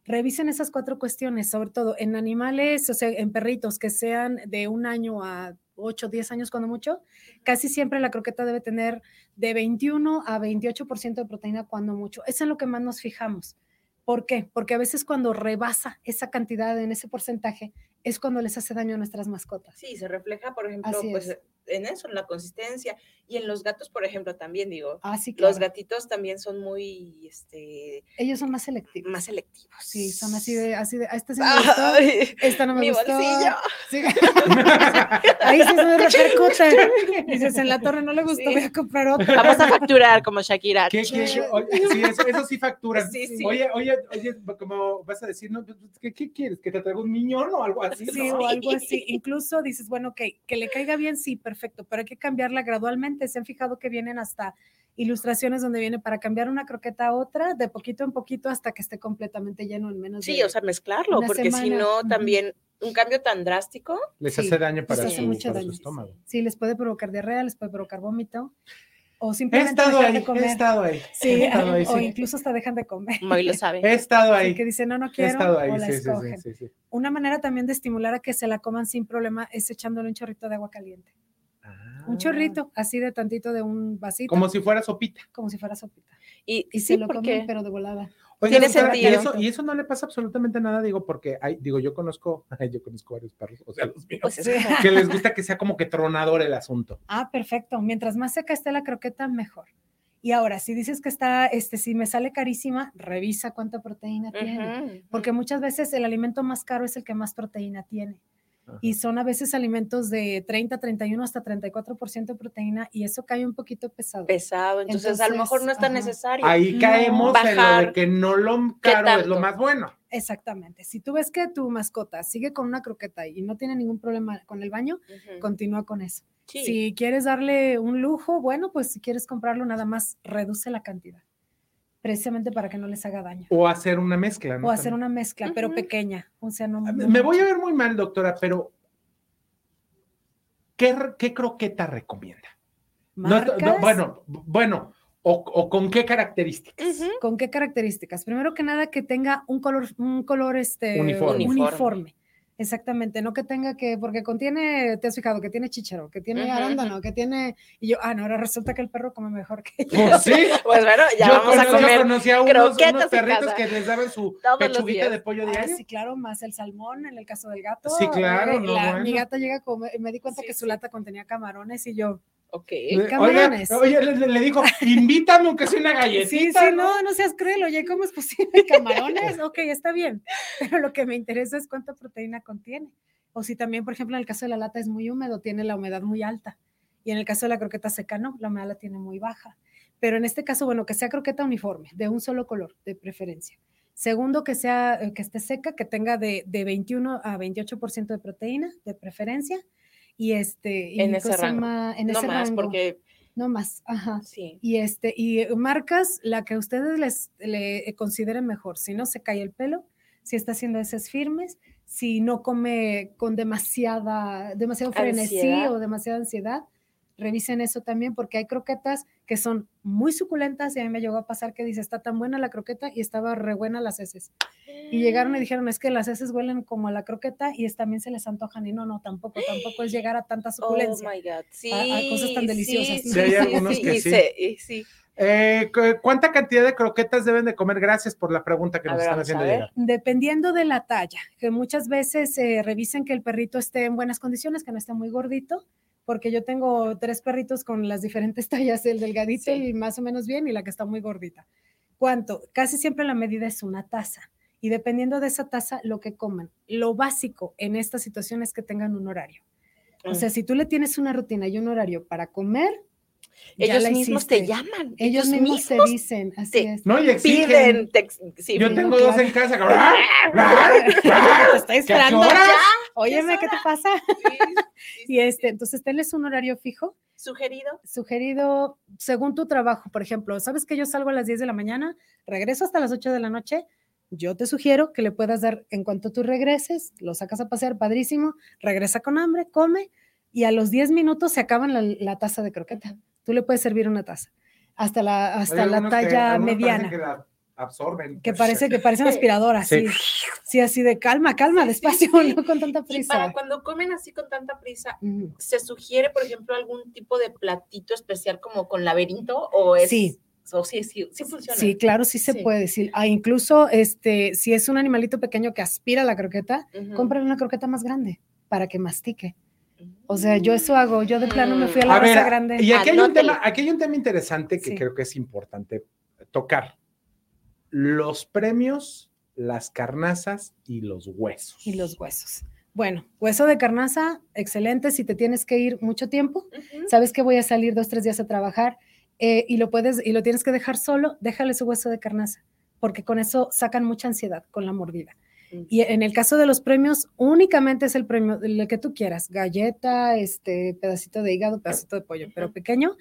Revisen esas cuatro cuestiones, sobre todo en animales, o sea, en perritos que sean de un año a 8, 10 años cuando mucho, casi siempre la croqueta debe tener de 21 a 28% de proteína cuando mucho. Eso es en lo que más nos fijamos. ¿Por qué? Porque a veces cuando rebasa esa cantidad en ese porcentaje es cuando les hace daño a nuestras mascotas. Sí, se refleja, por ejemplo, Así pues es. En eso, en la consistencia. Y en los gatos, por ejemplo, también digo, Ah, sí, claro. los gatitos también son muy, este, Ellos son más selectivos. más selectivos. Sí, son así de, así de, "Ah, esta sí me gustó, Ay, esta no me mi gustó. bolsillo. Sí. Ahí sí se repercute. Dices, en la torre no le gustó, Sí. voy a comprar otra. Vamos a facturar como Shakira. ¿Qué, qué- oye, sí, eso, eso sí facturan. Sí, sí. Oye, oye, oye, como vas a decir, no, ¿qué, qué quieres? ¿Que te traiga un niñón o algo así? Sí, no? o algo así. Incluso dices, bueno, ok, que le caiga bien, sí, perfecto, pero hay que cambiarla gradualmente. Se han fijado que vienen hasta ilustraciones donde viene para cambiar una croqueta a otra, de poquito en poquito hasta que esté completamente lleno en menos Sí, de... o sea, mezclarlo, porque si semana, no, ujú. también un cambio tan drástico. Les Sí, hace daño para, les hace su, mucho para su daño. estómago. Sí, les puede provocar diarrea, les puede provocar vómito, o He simplemente estado dejar ahí, de he comer. estado ahí. Sí, he estado ahí, o sí. incluso hasta dejan de comer. Moy lo sabe. He estado Así ahí. que dicen, no, no He quiero, estado ahí, o la sí, sí, sí, escogen. sí, sí. Una manera también de estimular a que se la coman sin problema es echándole un chorrito de agua caliente. Un Ah, chorrito, así de tantito de un vasito, Como si fuera sopita. como si fuera sopita. Y, Y sí, se lo porque comen, pero de volada. Oiga, Tiene doctora, y sentido. eso, y eso no le pasa absolutamente nada, digo, porque hay, digo, yo conozco, yo conozco varios perros, o sea, los míos, pues es como- que les gusta que sea como que tronador el asunto. Ah, perfecto. Mientras más seca esté la croqueta, mejor. Y ahora, si dices que está, este, si me sale carísima, revisa cuánta proteína tiene. Ujú, Porque muchas veces el alimento más caro es el que más proteína tiene. Y son a veces alimentos de 30, 31 hasta 34% de proteína y eso cae un poquito pesado. pesado, entonces, a lo mejor no es tan necesario. Ahí No, caemos en lo de que no lo ¿Qué caro es lo más bueno. Exactamente. Si tú ves que tu mascota sigue con una croqueta y no tiene ningún problema con el baño, continúa con eso. sí. Si quieres darle un lujo, bueno, pues si quieres comprarlo, nada más reduce la cantidad, precisamente para que no les haga daño. O hacer una mezcla, ¿no? O hacer una mezcla, pero pequeña. O sea, no. Me no me voy a ver muy mal, doctora, pero ¿qué, qué croqueta recomienda? No bueno, bueno, o, o con qué características. ¿Con qué características? Primero que nada, que tenga un color, un color este, Uniforme. uniforme. Exactamente, no que tenga que, porque contiene, te has fijado, que tiene chícharo, que tiene Ujú, arándano, que tiene, y yo, ah, no, ahora resulta que el perro come mejor que yo. Pues sí. Pues bueno, ya yo, vamos a cono- yo comer. conocí a unos, unos perritos que les daban su Todos pechuguita de pollo Ah, diario. sí, claro, más el salmón en el caso del gato. Sí, claro, eh, no, la- bueno. Mi gata llega a comer, me di cuenta Sí, que su sí. lata contenía camarones y yo, Ok. Camarones. oye, le, le- le dijo, invítame aunque sea una galletita. Sí, sí, no, no seas cruel, oye, ¿cómo es posible? ¿Camarones? Ok, está bien, pero lo que me interesa es cuánta proteína contiene. O si también, por ejemplo, en el caso de la lata es muy húmedo, tiene la humedad muy alta. Y en el caso de la croqueta seca, no, la humedad la tiene muy baja. Pero en este caso, bueno, que sea croqueta uniforme, de un solo color, de preferencia. Segundo, que sea, eh, que esté seca, que tenga de, de 21 a 28% de proteína, de preferencia. Y este, y En ese ¿cómo se rango. En no ese más, rango. porque No más, ajá. Sí. Y este, y marcas la que ustedes les le consideren mejor. Si no se cae el pelo, si está haciendo heces firmes, si no come con demasiada, demasiado frenesí o demasiada ansiedad, revisen eso también, porque hay croquetas que son muy suculentas y a mí me llegó a pasar que dice, está tan buena la croqueta y estaba re buena las heces. Y llegaron y dijeron, es que las heces huelen como a la croqueta y es, también se les antojan. Y no, no, tampoco, tampoco es llegar a tanta Oh suculencia. my God. Sí. a cosas tan deliciosas. Sí, Sí, hay sí, algunos sí, que sí. y sí. Eh, cu- ¿Cuánta cantidad de croquetas deben de comer? Gracias por la pregunta que A nos ver, están a haciendo ver. llegar. Dependiendo de la talla, que muchas veces eh, revisen que el perrito esté en buenas condiciones, que no esté muy gordito, porque yo tengo tres perritos con las diferentes tallas, el delgadito Sí. y más o menos bien y la que está muy gordita. ¿Cuánto? Casi siempre la medida es una taza y dependiendo de esa taza, lo que coman. Lo básico en esta situación es que tengan un horario. O sea, si tú le tienes una rutina y un horario para comer, ya Ellos mismos te llaman. Ellos mismos se dicen, así te es. No, y exigen. Piden. sí, Yo tengo claro. dos en casa. Te estoy esperando. horas? Óyeme, ¿qué te pasa? sí, sí, Y este, entonces tenles un horario fijo, Sugerido. sugerido según tu trabajo. Por ejemplo, sabes que yo salgo a las 10 de la mañana, regreso hasta las 8 de la noche. Yo te sugiero que le puedas dar en cuanto tú regreses, lo sacas a pasear, padrísimo, regresa con hambre, come y a los 10 minutos se acaban la, la taza de croqueta. Tú le puedes servir una taza hasta la, hasta la talla mediana. Que la absorben. Que parece que parece una aspiradora, Sí. sí. Sí, así de calma, calma, despacio, sí. no con tanta Y para prisa. cuando comen así con tanta prisa. ¿se sugiere, por ejemplo, algún tipo de platito especial como con laberinto? ¿O es, Sí. O sí, sí, sí funciona. Sí, claro, sí se Sí. puede decir. Ah, incluso este, si es un animalito pequeño que aspira la croqueta, Ujú. cómprale una croqueta más grande para que mastique. O sea, yo eso hago. Yo de plano me fui a la A ver, grande. y aquí hay, un tema, aquí hay un tema interesante que Sí. creo que es importante tocar. Los premios, las carnazas y los huesos. Y los huesos. Bueno, hueso de carnaza, excelente. Si te tienes que ir mucho tiempo, sabes que voy a salir dos, tres días a trabajar eh, y lo puedes y lo tienes que dejar solo, déjale su hueso de carnaza, porque con eso sacan mucha ansiedad con la mordida. Y en el caso de los premios, únicamente es el premio, el que tú quieras, galleta, este pedacito de hígado, pedacito de pollo, pero pequeño,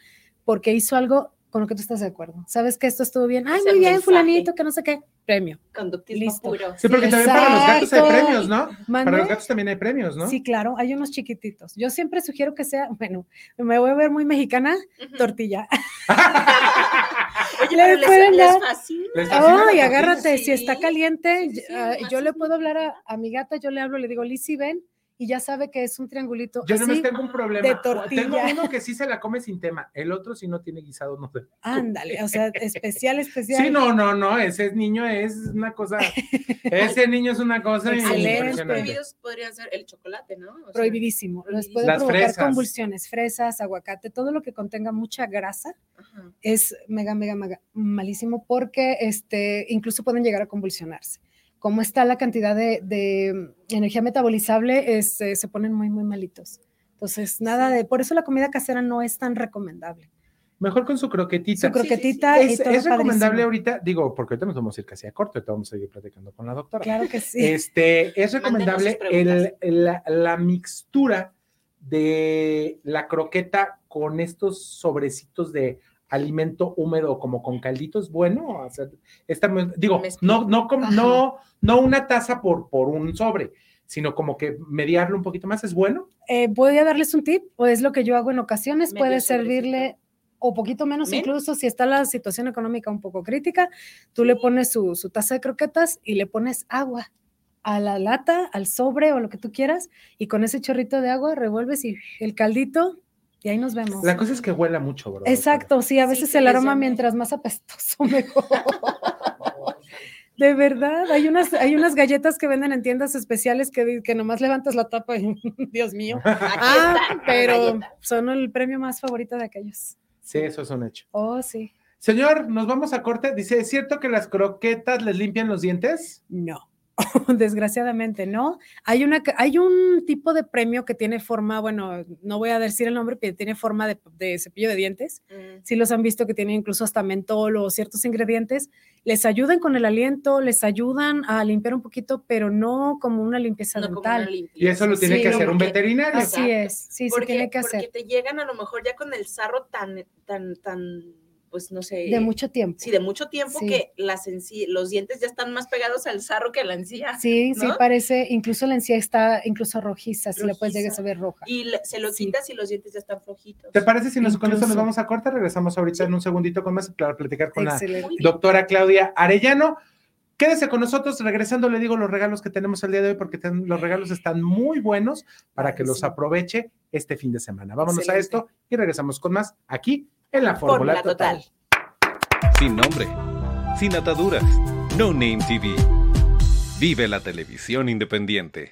porque hizo algo con lo que tú estás de acuerdo. Sabes que esto estuvo bien, ay, Es muy bien, mensaje. fulanito, que no sé qué, premio. Conductismo Listo. puro. Sí, porque también para los gatos hay Exacto. premios, ¿no? ¿Mande? Para los gatos también hay premios, ¿no? Sí, claro, hay unos chiquititos. Yo siempre sugiero que sea, bueno, me voy a ver muy mexicana, Ujú. tortilla. Oye, Le pero les, pueden les dar- fascina. Les fascina la Ay, tortilla. agárrate, si está caliente, sí, sí, sí, ah, yo le puedo hablar a, a mi gata, yo le hablo, le digo, Lizzy, ven, y ya sabe que es un triangulito. Yo así, tengo un problema. de tortilla. Tengo uno que sí se la come sin tema, el otro si no tiene guisado, no sé. ándale, o sea, especial, especial. Sí, no, no, no, ese niño es una cosa, ese niño es una cosa prohibidos podrían ser el chocolate, ¿no? O sea, Prohibidísimo. Les puede Las provocar fresas. convulsiones, fresas, aguacate, todo lo que contenga mucha grasa ajá. es mega, mega, mega malísimo porque este, incluso pueden llegar a convulsionarse. Como está la cantidad de, de energía metabolizable, es, eh, se ponen muy, muy malitos. Entonces, nada de, por eso la comida casera no es tan recomendable. Mejor con su croquetita. Su croquetita y Es, todo es recomendable padrísimo. ahorita, digo, porque ahorita nos vamos a ir casi a corto, ahorita vamos a seguir platicando con la doctora. Claro que sí. Este, es recomendable el- la, la mixtura de la croqueta con estos sobrecitos de alimento húmedo como con calditos, bueno, o sea, esta, digo, no, no, no, no una taza por, por un sobre, sino como que mediarlo un poquito más, ¿es bueno? Eh, voy a darles un tip, o es lo que yo hago en ocasiones, Medio puede servirle o poquito menos, ¿Menos? incluso si está la situación económica un poco crítica, tú le pones su, su taza de croquetas y le pones agua a la lata, al sobre o lo que tú quieras, y con ese chorrito de agua revuelves y el caldito, y ahí nos vemos. La cosa es que huela mucho, bro. Exacto, sí, a veces el aroma llame. mientras más apestoso mejor. De verdad, hay unas, hay unas galletas que venden en tiendas especiales que, que nomás levantas la tapa y Dios mío. Ah, pero son el premio más favorito de aquellos. Sí, eso es un hecho. Oh, sí. Señor, nos vamos a corte. Dice, ¿es cierto que las croquetas les limpian los dientes? No. desgraciadamente, ¿no? Hay, una, hay un tipo de premio que tiene forma, bueno, no voy a decir el nombre, pero tiene forma de, de cepillo de dientes. Mm. Si los han visto que tienen incluso hasta mentol o ciertos ingredientes, les ayudan con el aliento, les ayudan a limpiar un poquito, pero no como una limpieza No como dental. una limpieza. Y eso lo tiene Sí, que hacer un porque- veterinario. Así Exacto. es, sí, se porque, tiene que porque hacer. te llegan a lo mejor ya con el sarro tan, tan, tan, pues no sé. De mucho tiempo. Sí, de mucho tiempo Sí. que las enci- los dientes ya están más pegados al sarro que a la encía. Sí, sí parece, incluso la encía está incluso rojiza, si la puedes llegar a ver roja. Y le- se lo Sí. quitas y los dientes ya están flojitos. ¿Te parece si nos, con esto nos vamos a cortar? Regresamos ahorita en un segundito con más para platicar con la Excelente. Doctora Claudia Arellano. Quédese con nosotros, regresando le digo los regalos que tenemos el día de hoy, porque ten- los regalos están muy buenos para que los aproveche este fin de semana. Vámonos a esto y regresamos con más aquí en la Fórmula Fórmula Total. Total. Sin nombre, sin ataduras, No Name TV. Vive la televisión independiente.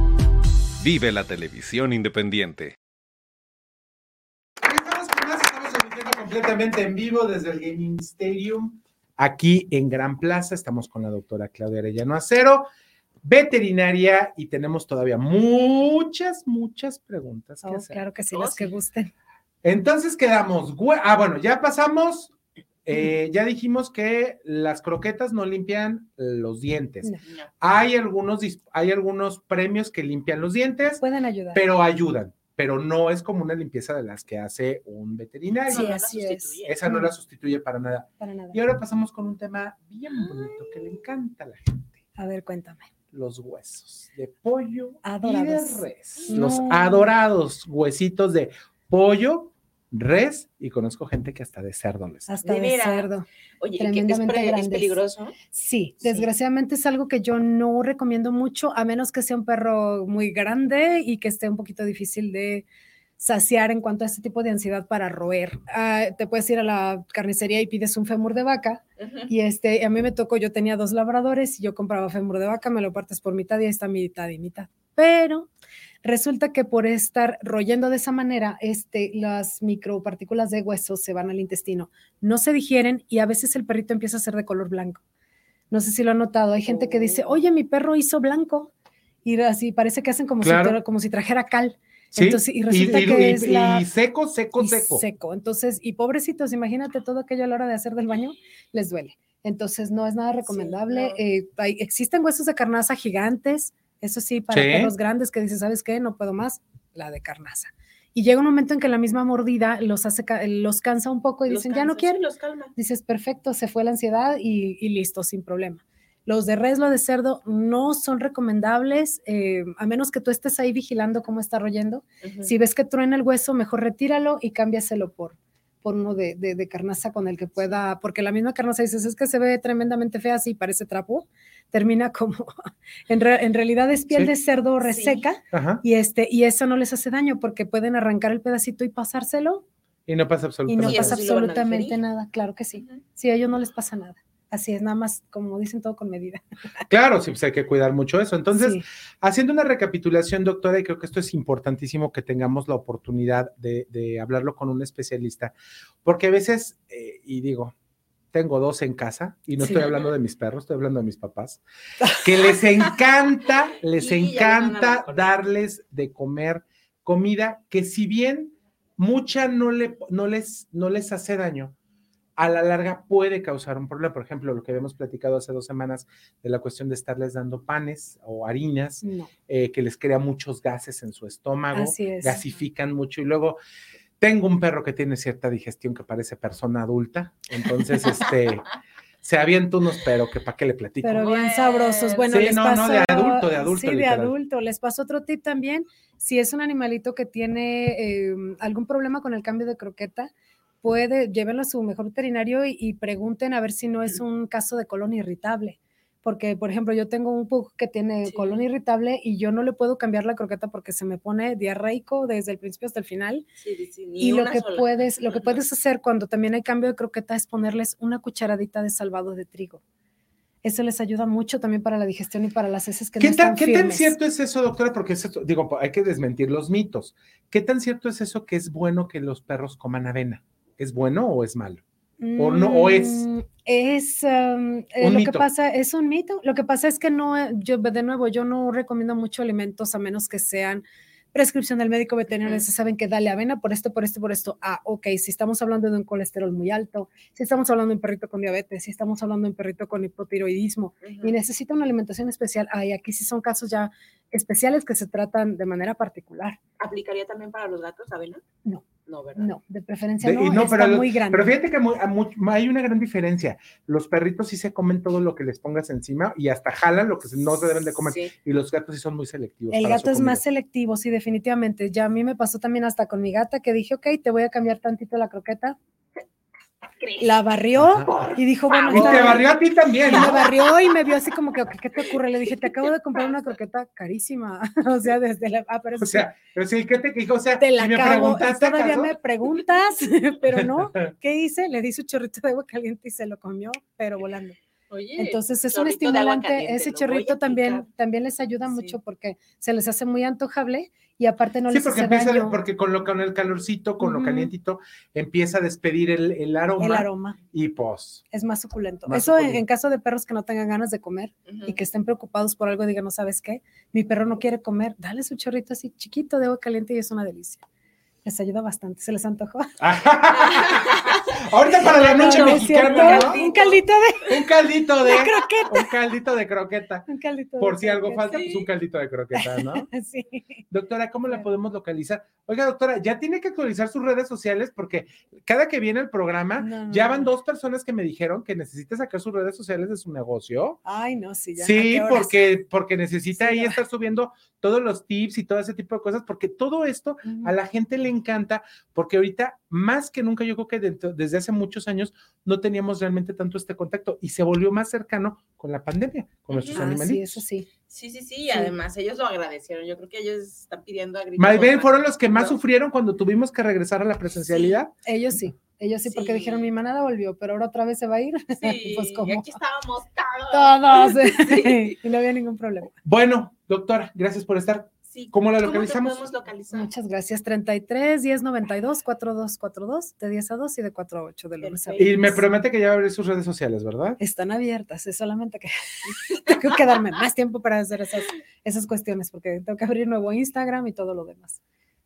Vive la televisión independiente. Estamos con más, estamos transmitiendo completamente en vivo desde el Gaming Stadium, aquí en Gran Plaza. Estamos con la doctora Claudia Arellano Acero, veterinaria, y tenemos todavía muchas, muchas preguntas que Oh, hacer. claro que sí, Oh, las que gusten. Entonces quedamos. Ah, bueno, ya pasamos. Eh, ya dijimos que las croquetas no limpian los dientes. No. No. Hay algunos, hay algunos premios que limpian los dientes, Pueden ayudar. pero ayudan. Pero no es como una limpieza de las que hace un veterinario. Sí, no así es. Esa no la sustituye para nada. Para nada. Y ahora pasamos con un tema bien bonito que le encanta a la gente. A ver, cuéntame. Los huesos de pollo y de Adorados. res. Los adorados huesitos de pollo, res y conozco gente que hasta de cerdo les. Hasta De cerdo. Oye, ¿que es, Tremendamente pre- es grandes. peligroso? Sí, Sí. desgraciadamente es algo que yo no recomiendo mucho, a menos que sea un perro muy grande y que esté un poquito difícil de saciar en cuanto a este tipo de ansiedad para roer. Ah, te puedes ir a la carnicería y pides un fémur de vaca y este, a mí me tocó, yo tenía dos labradores y yo compraba fémur de vaca, me lo partes por mitad y ahí está mitad y mitad. Pero resulta que por estar royendo de esa manera, este, las micropartículas de hueso se van al intestino, no se digieren y a veces el perrito empieza a ser de color blanco. No sé si lo han notado. Hay gente que dice, Oh. oye, mi perro hizo blanco. Y así parece que hacen como, Claro. si, tra- como si trajera cal. Sí, Entonces, y resulta y, que y- es la- y seco, seco, y seco. seco. Entonces, y pobrecitos, imagínate todo aquello a la hora de hacer del baño, les duele. Entonces, no es nada recomendable. Eh, hay- existen huesos de carnaza gigantes, eso sí, para Sí. perros grandes que dicen, ¿sabes qué? No puedo más, la de carnaza. Y llega un momento en que la misma mordida los hace, los cansa un poco y Los dicen, ya no cansa, sí, quiero. los calma. Dices, perfecto, se fue la ansiedad y, y listo, sin problema. Los de res, los de cerdo, no son recomendables, eh, a menos que tú estés ahí vigilando cómo está royendo. Si ves que truena el hueso, mejor retíralo y cámbiaselo por, por uno de, de- de carnaza con el que pueda, porque la misma carnaza dices, es que se ve tremendamente fea, así parece trapo, termina como, en, re- en realidad es piel Sí. de cerdo reseca y, este, y eso no les hace daño porque pueden arrancar el pedacito y pasárselo Y no pasa y absolutamente no Sí, nada. pasa sí absolutamente nada, claro que sí. Sí, a ellos no les pasa nada. Así es, nada más, como dicen, todo con medida. Claro, sí, pues hay que cuidar mucho eso. Entonces, Sí. haciendo una recapitulación, doctora, y creo que esto es importantísimo que tengamos la oportunidad de, de hablarlo con un especialista, porque a veces, eh, y digo, tengo dos en casa, y no Sí. estoy hablando de mis perros, estoy hablando de mis papás, que les encanta, les encanta darles de comer comida que si bien mucha no, le, no, les, no les hace daño, a la larga puede causar un problema. Por ejemplo, lo que habíamos platicado hace dos semanas de la cuestión de estarles dando panes o harinas, No, eh, que les crea muchos gases en su estómago, Así es. gasifican mucho y luego tengo un perro que tiene cierta digestión que parece persona adulta, entonces este se avienta unos pero que para qué le platico. pero bien sabrosos. Bueno, sí, les no, no, de adulto, de adulto, Sí, de adulto. Les paso otro tip también. Si es un animalito que tiene eh, algún problema con el cambio de croqueta, puede, llévenlo a su mejor veterinario y, y pregunten a ver si no es un caso de colon irritable. Porque, por ejemplo, yo tengo un pug que tiene Sí. colon irritable y yo no le puedo cambiar la croqueta porque se me pone diarreico desde el principio hasta el final. Sí, sí, sí, ni Y lo que sola. puedes, lo que puedes hacer cuando también hay cambio de croqueta es ponerles una cucharadita de salvado de trigo. Eso les ayuda mucho también para la digestión y para las heces que ¿Qué, no tan, están qué tan cierto es eso, doctora? Porque es esto- digo, hay que desmentir los mitos. ¿Qué tan cierto es eso que es bueno que los perros coman avena? ¿Es bueno o es malo? o no- o es? Mm, Es um, eh, lo mito. que pasa, es un mito. Lo que pasa es que no, eh, yo de nuevo, yo no recomiendo mucho alimentos a menos que sean prescripción del médico veterinario. Se saben que dale avena por esto, por esto, por esto. Ah, ok, si estamos hablando de un colesterol muy alto, si estamos hablando de un perrito con diabetes, si estamos hablando de un perrito con hipotiroidismo y necesita una alimentación especial, ay, aquí sí son casos ya especiales que se tratan de manera particular. ¿Aplicaría también para los gatos avena? No. No, ¿verdad? No, de preferencia De- no, y no, está pero lo- muy grande. Pero fíjate que muy- hay una gran diferencia. Los perritos sí se comen todo lo que les pongas encima y hasta jalan lo que no se deben de comer. Sí. Y los gatos sí son muy selectivos. El gato es más selectivo, sí, definitivamente. Ya a mí me pasó también hasta con mi gata que dije, ok, te voy a cambiar tantito la croqueta. La barrió y dijo, bueno, Y te barrió a ti también. Y me ¿no? barrió y me vio así como que, "Ok, ¿qué te ocurre? Le dije, te acabo de comprar una croqueta carísima. o sea, desde la... Ah, pero O sea, pero sí, ¿qué te dijo? O sea, te la ¿y me acabo. Todavía acaso? me preguntas, pero no. ¿Qué hice? Le di su chorrito de agua caliente y se lo comió, pero volando. Oye, Entonces es un estimulante, caliente, ese chorrito también, también les ayuda Sí. mucho porque se les hace muy antojable y aparte no sí, les porque hace empieza, daño porque con lo con el calorcito, con lo Ujú. calientito, empieza a despedir el, el aroma. el aroma. Y pues. Es más suculento. Más Eso en- suculento. en caso de perros que no tengan ganas de comer Ujú. y que estén preocupados por algo, digan, no sabes qué, mi perro no quiere comer, dale su chorrito así chiquito de agua caliente y es una delicia. Les ayuda bastante, se les antojó. Ahorita para la noche No, no mexicana. ¿no? Un caldito de, Un caldito de de croqueta. un caldito de croqueta. Un caldito de Por si algo falta, pues un caldito de croqueta, ¿no? Sí. Doctora, ¿cómo la podemos localizar? Oiga, doctora, ya tiene que actualizar sus redes sociales porque cada que viene el programa, No, ya van dos personas que me dijeron que necesita sacar sus redes sociales de su negocio. Ay, no, sí, ya. ¿a Sí, porque, porque necesita Sí, ahí estar subiendo todos los tips y todo ese tipo de cosas, porque todo esto a la gente le encanta, porque ahorita más que nunca, yo creo que dentro- desde hace muchos años no teníamos realmente tanto este contacto y se volvió más cercano con la pandemia, con nuestros Ah, sí, animalitos. eso sí. Sí, sí, sí, y además ellos lo agradecieron. Yo creo que ellos están pidiendo a gritos. Más bien otra. fueron los que más sufrieron cuando tuvimos que regresar a la presencialidad. Ellos sí, ellos sí, porque Sí. dijeron, mi manada volvió, pero ahora otra vez se va a ir. Sí, pues como aquí estábamos todos. todos. y no había ningún problema. Bueno, doctora, gracias por estar. Sí. ¿Cómo la localizamos? podemos localizar? Muchas gracias. 33 10 92 4242 de 10 a 2 y de 4 a 8 de lunes a. Y me promete que ya va a abrir sus redes sociales, ¿verdad? Están abiertas, es solamente que tengo que darme más tiempo para hacer esas, esas cuestiones porque tengo que abrir nuevo Instagram y todo lo demás.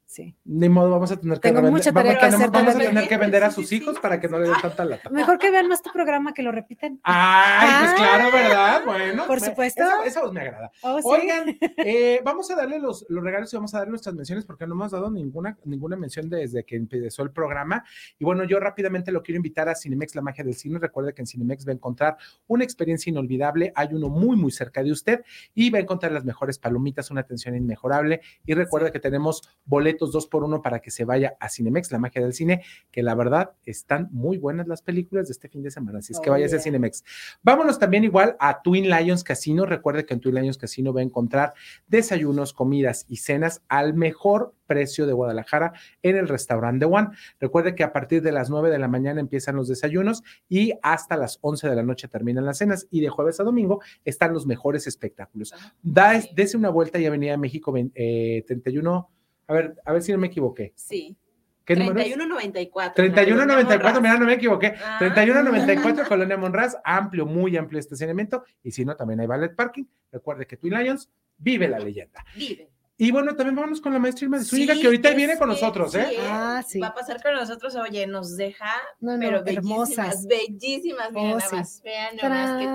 Sí. Ni modo, vamos a tener que, Tengo mucha vamos, tarea que hacer vamos a tener que vender a sus hijos para que no le den tanta lata. Mejor que vean más tu programa que lo repiten. Ay, pues Ah, claro, ¿verdad? Bueno. por supuesto. Esa, voz me agrada. Oh, sí. Oigan, eh, vamos a darle los, los regalos y vamos a darle nuestras menciones porque no hemos dado ninguna, ninguna mención desde que empezó el programa. Y bueno, yo rápidamente lo quiero invitar a Cinemex, la magia del cine. Recuerde que en Cinemex va a encontrar una experiencia inolvidable. Hay uno muy, muy cerca de usted y va a encontrar las mejores palomitas, una atención inmejorable. Y recuerda que tenemos boletos dos por uno para que se vaya a Cinemex, la magia del cine, que la verdad están muy buenas las películas de este fin de semana. Así es que Oh, váyase a. Cinemex. Vámonos también igual a Twin Lions Casino. Recuerde que en Twin Lions Casino va a encontrar desayunos, comidas y cenas al mejor precio de Guadalajara en el restaurante One. Recuerde que a partir de las 9 de la mañana empiezan los desayunos y hasta las 11 de la noche terminan las cenas y de jueves a domingo están los mejores espectáculos. Da, dese una vuelta y Avenida México eh, 31, a ver, a ver si no me equivoqué. Sí. ¿Qué número es? 3194. 3194, mira, no me equivoqué. Ah. 3194, Colonia Monraz, amplio, muy amplio estacionamiento. Y si no, también hay ballet parking. Recuerde que Twin Lions vive la leyenda. Vive. Y bueno, también vámonos con la maestra Irma de Zúñiga, Sí, que ahorita viene con que nosotros, ¿eh? sí, Ah, sí. Va a pasar con nosotros, oye, nos deja, No, no, pero hermosas. bellísimas, bellísimas, miren Oh, nada sí. más, vean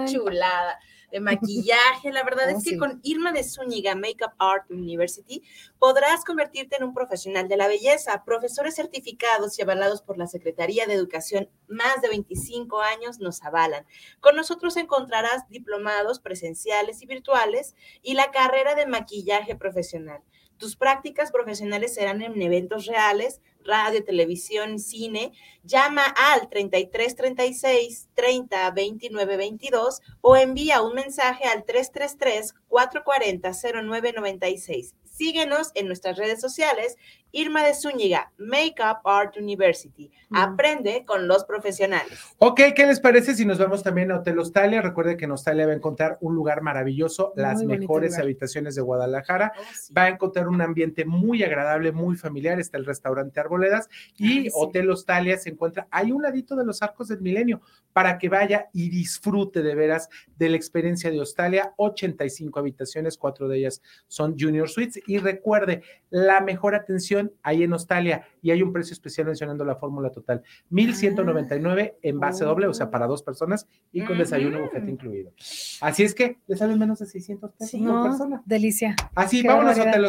qué chulada de maquillaje. La verdad Oh, es que sí. con Irma de Zúñiga Makeup Art University podrás convertirte en un profesional de la belleza. Profesores certificados y avalados por la Secretaría de Educación, más de 25 años nos avalan. Con nosotros encontrarás diplomados presenciales y virtuales y la carrera de maquillaje profesional. Tus prácticas profesionales serán en eventos reales, radio, televisión, cine. Llama al 33 36 30 29 22 o envía un mensaje al 333 440 09 96. Síguenos en nuestras redes sociales. Irma de Zúñiga, Makeup Art University. Aprende con los profesionales. Ok, ¿qué les parece si nos vamos también a Hotel Hostalia? Recuerde que en Hostalia va a encontrar un lugar maravilloso, Muy las mejores lugar. habitaciones de Guadalajara. Va a encontrar un ambiente muy agradable, muy familiar. Está el restaurante Arboledas y Ay, sí. Hotel Hostalia se encuentra ahí un ladito de los arcos del milenio para que vaya y disfrute de veras de la experiencia de Hostalia. 85 habitaciones, cuatro de ellas son Junior Suites. Y recuerde, la mejor atención ahí en Hostalia y hay un precio especial mencionando la fórmula total. 1199 en base doble, o sea, para dos personas y con desayuno bufete incluido. Así es que le salen menos de 600 pesos por No, persona. delicia. Así, Qué vámonos a. Hotel.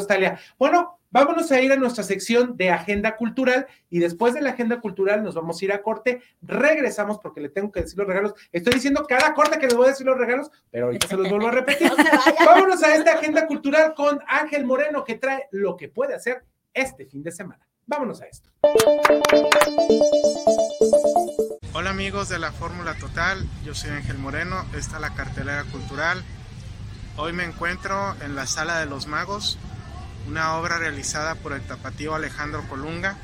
Bueno, vámonos a ir a nuestra sección de agenda cultural y después de la agenda cultural nos vamos a ir a corte. Regresamos porque le tengo que decir los regalos. Estoy diciendo cada corte que les voy a decir los regalos, pero ahorita se los vuelvo a repetir. No. Vámonos a esta agenda cultural con Ángel Moreno que trae lo que puede hacer este fin de semana. Vámonos a esto. Hola amigos de la Fórmula Total, yo soy Ángel Moreno, esta es la cartelera cultural. Hoy me encuentro en la Sala de los Magos, una obra realizada por el tapatío Alejandro Colunga,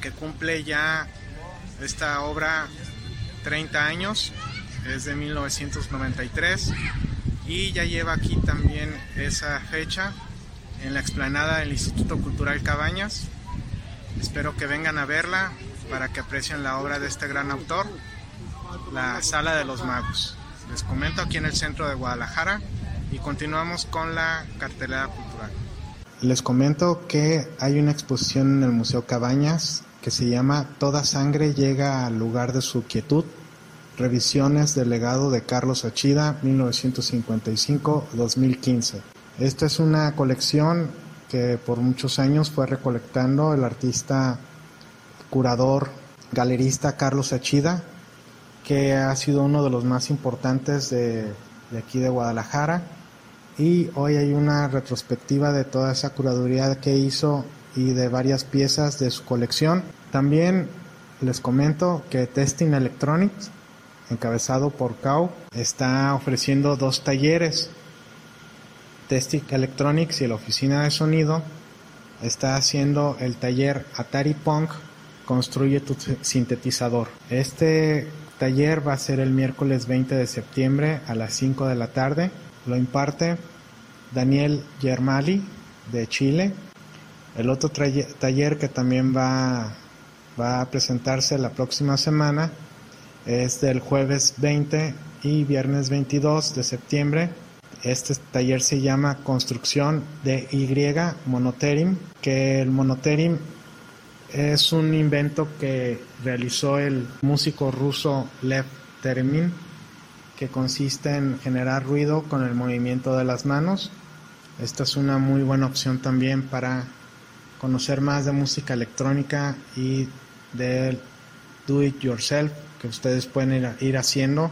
que cumple ya esta obra 30 años, es de 1993 y ya lleva aquí también esa fecha en la explanada del Instituto Cultural Cabañas. Espero que vengan a verla para que aprecien la obra de este gran autor, La Sala de los Magos. Les comento aquí en el centro de Guadalajara y continuamos con la cartelera cultural. Les comento que hay una exposición en el Museo Cabañas que se llama Toda sangre llega al lugar de su quietud. Revisiones del legado de Carlos Achida 1955-2015. Esta es una colección que por muchos años fue recolectando el artista, curador, galerista Carlos Achida, que ha sido uno de los más importantes de, de aquí de Guadalajara. Y hoy hay una retrospectiva de toda esa curaduría que hizo y de varias piezas de su colección. También les comento que Testing Electronics, encabezado por Kau, está ofreciendo dos talleres. Testing Electronics y la oficina de sonido está haciendo el taller Atari Punk Construye tu sintetizador. Este taller va a ser el miércoles 20 de septiembre a las 5 de la tarde. Lo imparte Daniel Germali de Chile. El otro taller que también va, va a presentarse la próxima semana es del jueves 20 y viernes 22 de septiembre Este taller se llama Construcción de Y Monoterim, que el monoterim es un invento que realizó el músico ruso Lev Teremin, que consiste en generar ruido con el movimiento de las manos. Esta es una muy buena opción también para conocer más de música electrónica y del do it yourself que ustedes pueden ir haciendo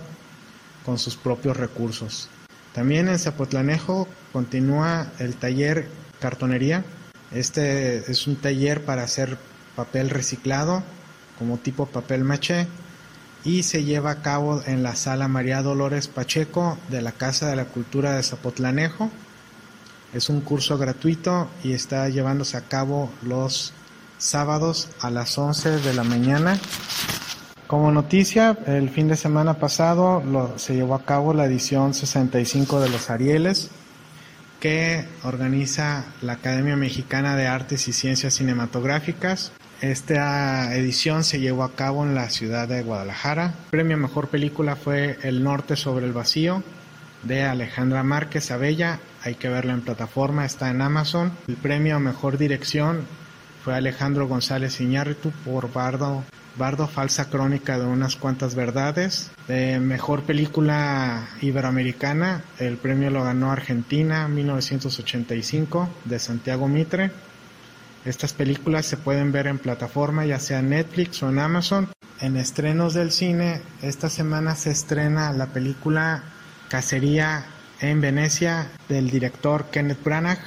con sus propios recursos. También en Zapotlanejo continúa el taller cartonería. Este es un taller para hacer papel reciclado como tipo papel maché y se lleva a cabo en la sala María Dolores Pacheco de la Casa de la Cultura de Zapotlanejo. Es un curso gratuito y está llevándose a cabo los sábados a las 11 de la mañana. Como noticia, el fin de semana pasado se llevó a cabo la edición 65 de los Arieles que organiza la Academia Mexicana de Artes y Ciencias Cinematográficas. Esta edición se llevó a cabo en la ciudad de Guadalajara. El premio mejor película fue El Norte sobre el Vacío de Alejandra Márquez Abella. Hay que verla en plataforma, está en Amazon. El premio a mejor dirección fue Alejandro González Iñárritu por Bardo, Bardo Falsa Crónica de unas cuantas verdades. De mejor película iberoamericana, el premio lo ganó Argentina 1985 de Santiago Mitre. Estas películas se pueden ver en plataforma, ya sea Netflix o en Amazon. En estrenos del cine, esta semana se estrena la película Cacería en Venecia del director Kenneth Branagh.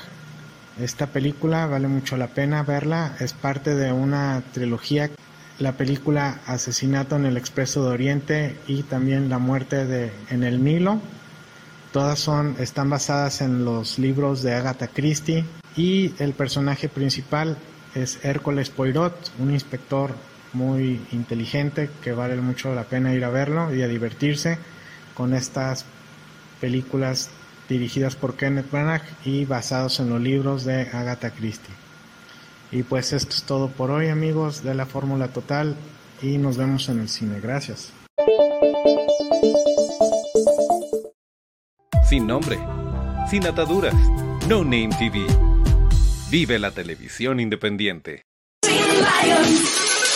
Esta película vale mucho la pena verla, es parte de una trilogía. La película Asesinato en el Expreso de Oriente y también La muerte de, en el Nilo. Todas son, están basadas en los libros de Agatha Christie y el personaje principal es Hércules Poirot, un inspector muy inteligente que vale mucho la pena ir a verlo y a divertirse con estas películas dirigidas por Kenneth Branagh y basados en los libros de Agatha Christie. Y pues esto es todo por hoy amigos de la Fórmula Total y nos vemos en el cine. Gracias. Sin nombre, sin ataduras, No Name TV. Vive la televisión independiente.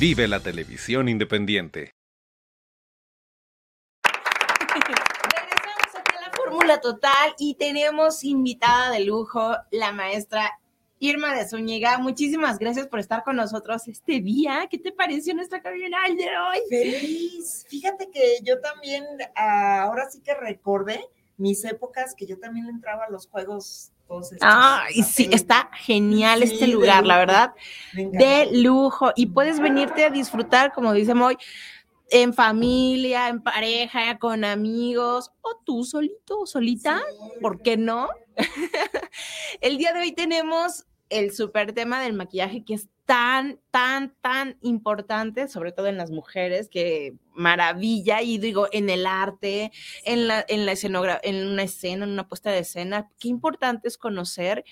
Vive la televisión independiente. Regresamos aquí a la Fórmula Total y tenemos invitada de lujo la maestra Irma de Zúñiga. Muchísimas gracias por estar con nosotros este día. ¿Qué te pareció nuestra cabina de hoy? Feliz. Fíjate que yo también ah, ahora sí que recordé mis épocas que yo también le entraba a los juegos. Todos estos, Ah, y la sí, está genial Sí, este lugar, la verdad. De lujo y puedes venirte a disfrutar, como dice Moy, en familia, en pareja, con amigos o tú solito o solita, ¿por qué no? el día de hoy tenemos el súper tema del maquillaje que es tan, tan, tan importante, sobre todo en las mujeres, que maravilla, y digo, en el arte, en la, en la escenogra- en una escena, en una puesta de escena, qué importante es conocer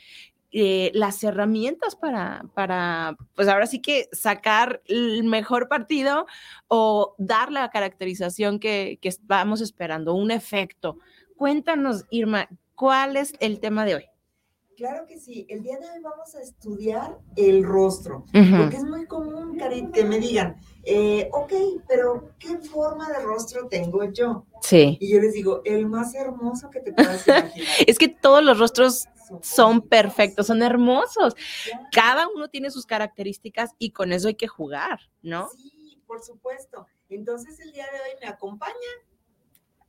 eh, las herramientas para, para, pues ahora sí que sacar el mejor partido o dar la caracterización que, que estamos esperando, un efecto. Cuéntanos, Irma, ¿cuál es el tema de hoy? Claro que sí. El día de hoy vamos a estudiar el rostro. Porque es muy común, Carit, que me digan, eh, ok, pero ¿qué forma de rostro tengo yo? Sí. Y yo les digo, el más hermoso que te puedas imaginar. Es que todos los rostros son perfectos, son hermosos. Cada uno tiene sus características y con eso hay que jugar, ¿no? Sí, por supuesto. Entonces el día de hoy me acompaña.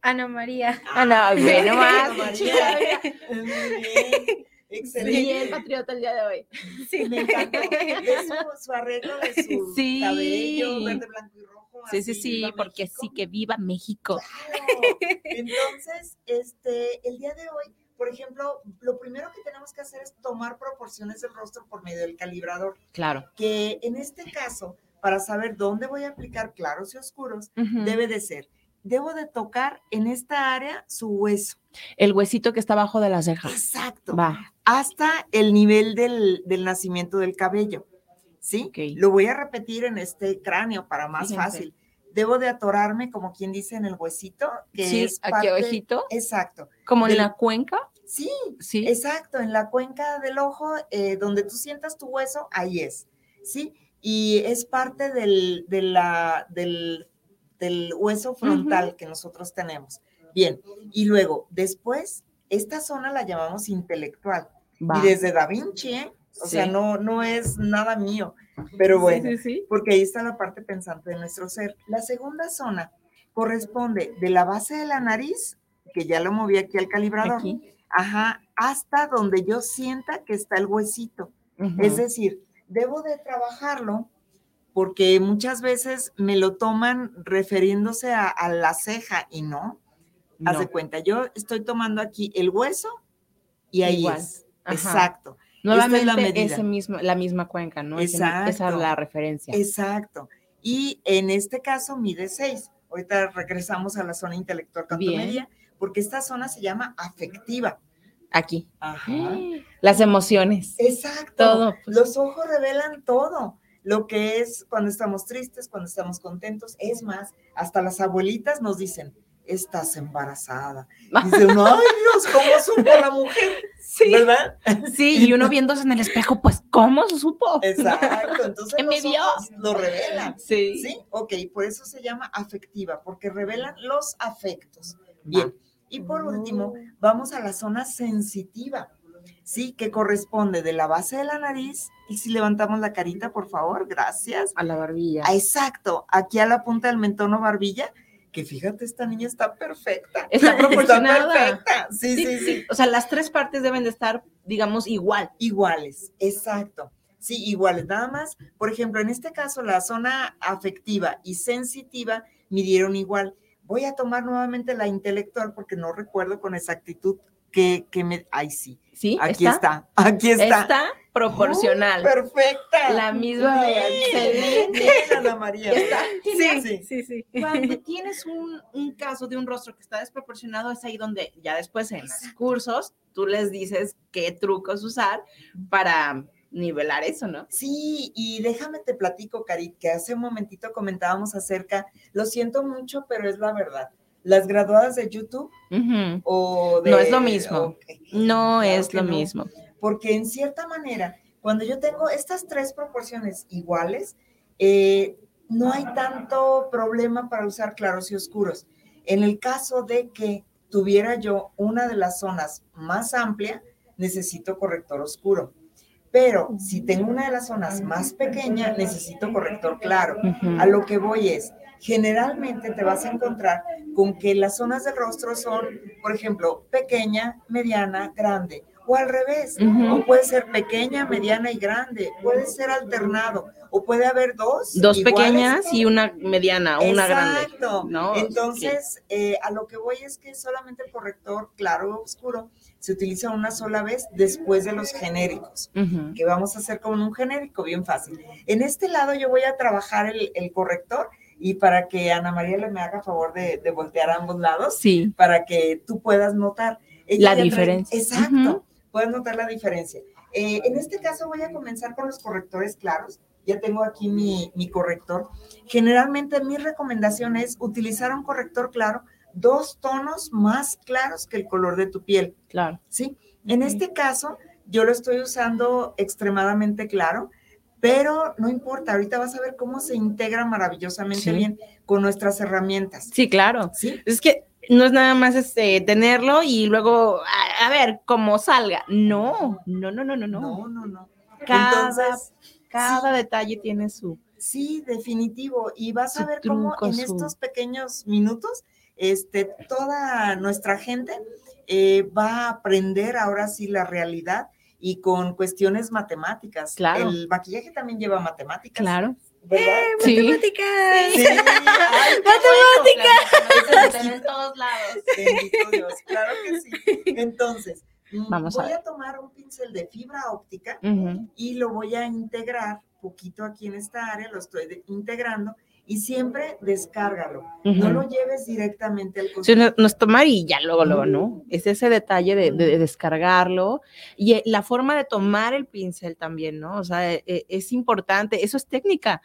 Ana María. Ah, no, ve nomás. Ana María. Muy bien. Excelente. Bien patriota el día de hoy. Sí, me encantó. De su, su arreglo de su Sí. cabello, verde, blanco y rojo. Sí, sí, así, sí, porque México. sí que viva México. Claro. Entonces, este, el día de hoy, por ejemplo, lo primero que tenemos que hacer es tomar proporciones del rostro por medio del calibrador, Claro. que en este caso, para saber dónde voy a aplicar claros y oscuros, debe de ser, debo de tocar en esta área su hueso. El huesito que está abajo de las cejas. Exacto. Va. Hasta el nivel del, del nacimiento del cabello. ¿Sí? Lo voy a repetir en este cráneo para más Fíjense. fácil. Debo de atorarme, como quien dice, en el huesito, que Sí, es aquí parte- abajito. Exacto. Como en la cuenca. Sí, Sí. exacto, en la cuenca del ojo, eh, donde tú sientas tu hueso, ahí es, ¿sí? Y es parte del, de la, del, del hueso frontal que nosotros tenemos. Bien, y luego, después, esta zona la llamamos intelectual. Va. Y desde Da Vinci, ¿eh? O sea, no, no es nada mío, pero bueno, Sí, porque ahí está la parte pensante de nuestro ser. La segunda zona corresponde de la base de la nariz, que ya lo moví aquí al calibrador, Aquí. ajá, hasta donde yo sienta que está el huesito. Es decir, debo de trabajarlo porque muchas veces me lo toman refiriéndose a, a la ceja y no. Haz de No. cuenta, yo estoy tomando aquí el hueso y ahí Igual. es. Ajá. Exacto. Nuevamente Esta es la ese mismo, la misma cuenca, ¿no? Ese mi- esa es Exacto. la referencia. Exacto. Y en este caso mide 6. Ahorita regresamos a la zona intelectual canto Bien. media, porque esta zona se llama afectiva. Aquí. Ajá. Las emociones. Exacto. Todo, pues. Los ojos revelan todo. Lo que es cuando estamos tristes, cuando estamos contentos. Es más, hasta las abuelitas nos dicen, estás embarazada. Dice uno, ay Dios, ¿cómo supo la mujer? Sí. ¿Verdad? Sí, y uno viéndose en el espejo, pues, ¿cómo supo? Exacto. Entonces ¿Qué me vio? lo revelan. Sí. Sí, ok, por eso se llama afectiva, porque revelan los afectos. Bien, y por último, vamos a la zona sensitiva, ¿sí? Que corresponde de la base de la nariz, y si levantamos la carita, por favor, gracias. A la barbilla. Ah, exacto, aquí a la punta del mentón o barbilla, que fíjate, esta niña está perfecta. Está proporcionada. perfecta, sí, sí, sí. O sea, las tres partes deben de estar, digamos, igual. Iguales, exacto. Sí, iguales. Nada más, por ejemplo, en este caso, la zona afectiva y sensitiva midieron igual. Voy a tomar nuevamente la intelectual porque no recuerdo con exactitud que, que me... Ay, sí. Sí, Aquí está, aquí está. Está proporcional. Uh, perfecta. La misma Ana María. ¿Está? Sí, sí. Sí, sí. Cuando tienes un, un caso de un rostro que está desproporcionado, es ahí donde ya después en los cursos tú les dices qué trucos usar para nivelar eso, ¿no? Sí, y déjame te platico, Carit, que hace un momentito comentábamos acerca, lo siento mucho, pero es la verdad. Las graduadas de YouTube Ujú. o de... No es lo mismo. No claro es lo no. mismo. Porque en cierta manera, cuando yo tengo estas tres proporciones iguales, eh, no hay tanto problema para usar claros y oscuros. En el caso de que tuviera yo una de las zonas más amplia, necesito corrector oscuro. Pero si tengo una de las zonas más pequeña, necesito corrector claro. A lo que voy es, generalmente te vas a encontrar con que las zonas del rostro son, por ejemplo, pequeña, mediana, grande, o al revés, o puede ser pequeña, mediana y grande, puede ser alternado, o puede haber dos. Dos pequeñas y una mediana, una grande. Exacto. ¿no? Entonces, eh, a lo que voy es que solamente el corrector claro o oscuro se utiliza una sola vez después de los genéricos, que vamos a hacer con un genérico bien fácil. En este lado yo voy a trabajar el, el corrector y para que Ana María le me haga favor de, de voltear a ambos lados, Sí. para que tú puedas notar. La diferencia. Exacto, Ujú. puedes notar la diferencia. Eh, en este caso voy a comenzar con los correctores claros. Ya tengo aquí mi, mi corrector. Generalmente mi recomendación es utilizar un corrector claro, dos tonos más claros que el color de tu piel. Claro. ¿sí? En este caso, yo lo estoy usando extremadamente claro, pero no importa, ahorita vas a ver cómo se integra maravillosamente Sí. bien con nuestras herramientas. Sí, claro. ¿sí? Es que no es nada más este, tenerlo y luego, a, a ver, cómo salga. No, no, no, no, no, no. No, no, no. Cada, Entonces, cada detalle tiene su... Sí, definitivo. Y vas a ver cómo en su- estos pequeños minutos, este, toda nuestra gente eh, va a aprender ahora sí la realidad y con cuestiones matemáticas. Claro. El maquillaje también lleva matemáticas. Claro. ¿Verdad? Sí. Matemáticas. Sí. Ay, qué Matemáticas. bueno. en todos lados. Bendito Dios, claro que sí. Entonces, mm, Vamos a voy a tomar un pincel de fibra óptica y lo voy a integrar poquito aquí en esta área, lo estoy integrando y siempre descárgalo. No Ujú. lo lleves directamente al Sí, no, no es tomar y ya luego, luego, ¿no? Es ese detalle de, de- de descargarlo y eh, la forma de tomar el pincel también, ¿no? O sea, eh, eh, es importante, eso es técnica,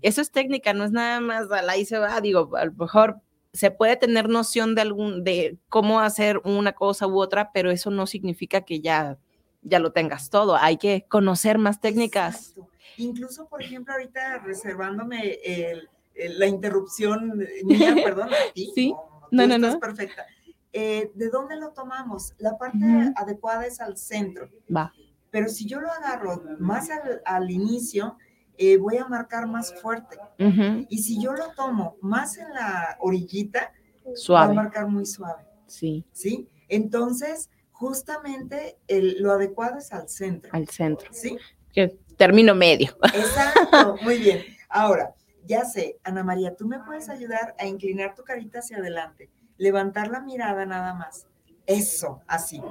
eso es técnica, no es nada más, al ahí se va, digo, a lo mejor se puede tener noción de algún, de cómo hacer una cosa u otra, pero eso no significa que ya, ya lo tengas todo, hay que conocer más técnicas. Exacto. Incluso, por ejemplo, ahorita reservándome el- el- la interrupción mía, perdón, a ti. Sí. No, no, estás no. perfecta. Eh, ¿De dónde lo tomamos? La parte adecuada es al centro. Va. Pero si yo lo agarro más al, al inicio, eh, voy a marcar más fuerte. Y si yo lo tomo más en la orillita, Suave. va a marcar muy suave. Sí, ¿Sí? Entonces, justamente el- lo adecuado es al centro. al centro. ¿Sí? Que término medio. Exacto, muy bien. Ahora, ya sé, Ana María, tú me puedes ayudar a inclinar tu carita hacia adelante, levantar la mirada nada más. Eso, así.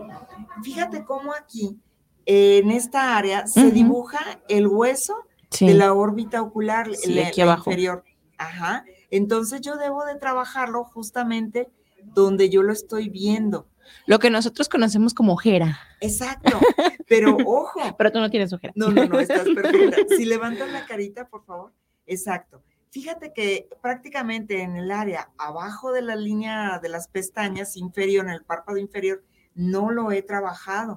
Fíjate cómo aquí, en esta área, se dibuja el hueso Sí. de la órbita ocular, Sí, la, aquí la abajo. inferior. Ajá. Entonces yo debo de trabajarlo justamente donde yo lo estoy viendo. Lo que nosotros conocemos como ojera. Exacto. Pero ojo, Pero tú no tienes ojera. no, no, no, estás perfecta. Si levantas la carita, por favor. Exacto. Fíjate que prácticamente en el área abajo de la línea de las pestañas inferior, en el párpado inferior, no lo he trabajado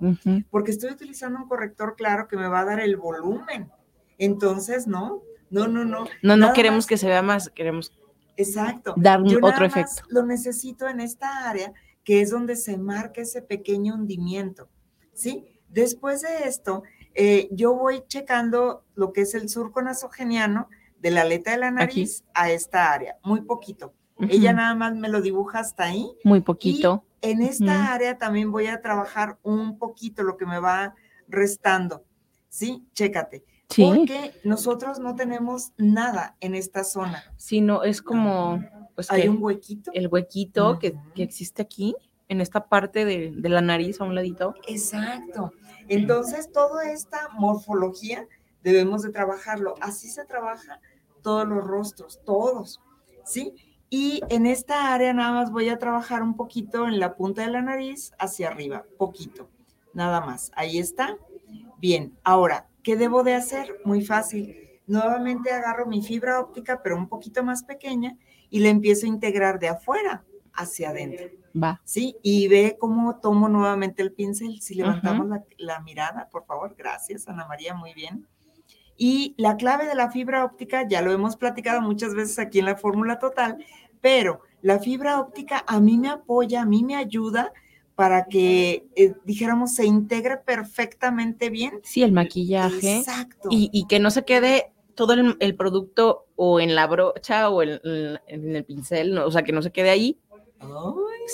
porque estoy utilizando un corrector claro que me va a dar el volumen. Entonces, no, no, no, no. No, no queremos más- que se vea más, queremos Exacto. dar Yo otro nada más efecto. Lo necesito en esta área, que es donde se marca ese pequeño hundimiento. ¿Sí? Después de esto, eh, yo voy checando lo que es el surco nasogeniano de la aleta de la nariz a esta área, muy poquito. Ella nada más me lo dibuja hasta ahí. muy poquito. En esta área también voy a trabajar un poquito lo que me va restando. ¿Sí? Chécate. Sí. Porque nosotros no tenemos nada en esta zona. Sí, no, es como pues, Hay un huequito. el huequito que, que existe aquí, en esta parte de, de la nariz a un ladito. Exacto. Entonces, toda esta morfología debemos de trabajarlo. Así se trabaja todos los rostros, todos, ¿sí? Y en esta área nada más voy a trabajar un poquito en la punta de la nariz hacia arriba, poquito, nada más. Ahí está. Bien, ahora, ¿qué debo de hacer? Muy fácil. Nuevamente agarro mi fibra óptica, pero un poquito más pequeña, y la empiezo a integrar de afuera hacia adentro. Va. ¿sí? Y ve cómo tomo nuevamente el pincel. Si levantamos Ujú. la, la mirada, por favor, gracias, Ana María, muy bien. Y la clave de la fibra óptica, ya lo hemos platicado muchas veces aquí en la fórmula total, pero la fibra óptica a mí me apoya, a mí me ayuda para que, eh, dijéramos, se integre perfectamente bien. Sí, el maquillaje. Exacto. Y, y que no se quede todo el, el producto o en la brocha o en, en- en el pincel, ¿no? o sea, que no se quede ahí.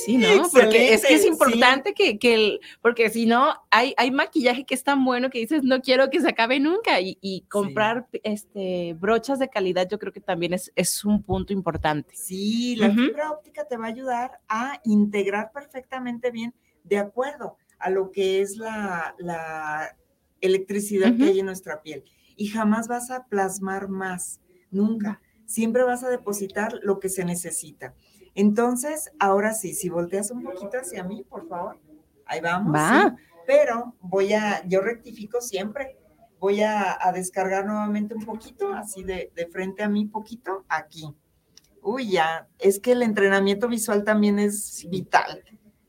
Sí, ¿no? Porque es que es importante que, que el, porque si no, hay, hay maquillaje que es tan bueno que dices, no quiero que se acabe nunca. Y, y comprar este, brochas de calidad, yo creo que también es, es un punto importante. Sí, la fibra óptica te va a ayudar a integrar perfectamente bien de acuerdo a lo que es la, la electricidad que hay en nuestra piel. Y jamás vas a plasmar más, nunca. Siempre vas a depositar lo que se necesita. Entonces, ahora sí, si volteas un poquito hacia mí, por favor. Ahí vamos. Va. sí. Pero voy a, yo rectifico siempre. Voy a, a descargar nuevamente un poquito, así de, de frente a mí, poquito, aquí. Uy, ya, es que el entrenamiento visual también es vital,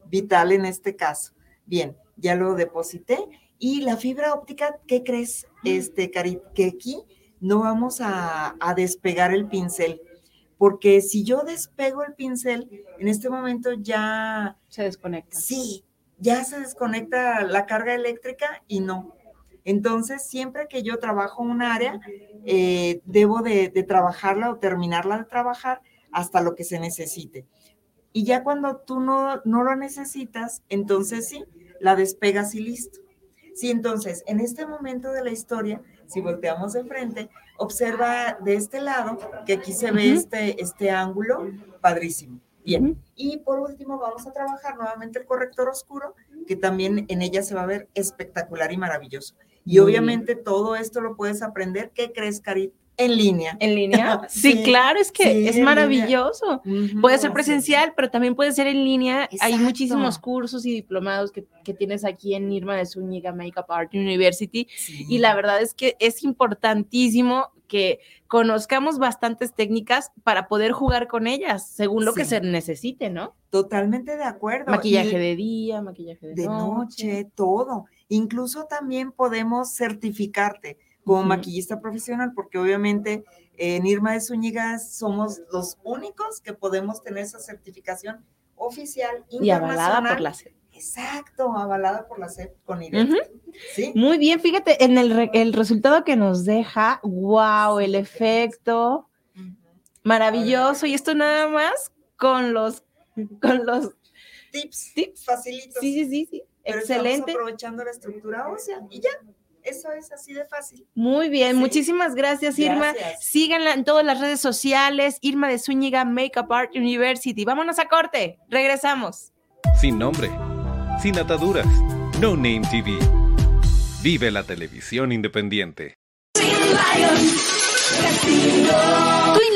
vital en este caso. Bien, ya lo deposité. Y la fibra óptica, ¿qué crees, este, Cari? Que aquí no vamos a, a despegar el pincel, porque si yo despego el pincel, en este momento ya... Se desconecta. Sí, ya se desconecta la carga eléctrica y no. Entonces, siempre que yo trabajo un área, eh, debo de, de trabajarla o terminarla de trabajar hasta lo que se necesite. Y ya cuando tú no, no lo necesitas, entonces sí, la despegas y listo. Sí, entonces, en este momento de la historia, si volteamos de frente, observa de este lado que aquí se ve este, este ángulo padrísimo. Bien. Y por último, vamos a trabajar nuevamente el corrector oscuro, que también en ella se va a ver espectacular y maravilloso. Y obviamente todo esto lo puedes aprender, ¿qué crees, Carit? En línea. ¿En línea? Sí, claro, es que sí, es maravilloso. Puede ser presencial, pero también puede ser en línea. Hay muchísimos cursos y diplomados que, que tienes aquí en Irma de Zúñiga Makeup Art University. Y la verdad es que es importantísimo que conozcamos bastantes técnicas para poder jugar con ellas, según lo que se necesite, ¿no? Totalmente de acuerdo. Maquillaje Y- de día, maquillaje de, de noche. noche, todo. Incluso también podemos certificarte como maquillista profesional, porque obviamente en Irma de Zúñiga somos los únicos que podemos tener esa certificación oficial Y avalada por la SEP. Exacto, avalada por la SEP con. Sí. Muy bien, fíjate, en el, re- el resultado que nos deja, wow, el efecto maravilloso. Y esto nada más con los, con los tips, tips. facilitos. Sí, sí, sí, sí. Pero Excelente. Estamos aprovechando la estructura ósea y ya, eso es así de fácil. Muy bien, Sí. muchísimas gracias, Irma. Gracias. Síganla en todas las redes sociales, Irma de Zúñiga Makeup Art University. Vámonos a corte, regresamos. Sin nombre, sin ataduras, No Name TV. Vive la televisión independiente.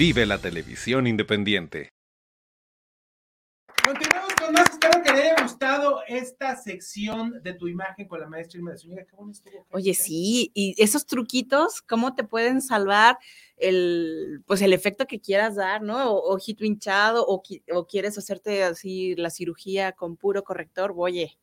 Vive la televisión independiente. Continuamos con más. Espero que le haya gustado esta sección de tu imagen con la maestra Irma de Zúñiga. Qué bueno estuvo. Oye, sí, y esos truquitos, ¿cómo te pueden salvar el, pues el efecto que quieras dar, ¿no? O, ojito hinchado, o, qui- o quieres hacerte así la cirugía con puro corrector, oye,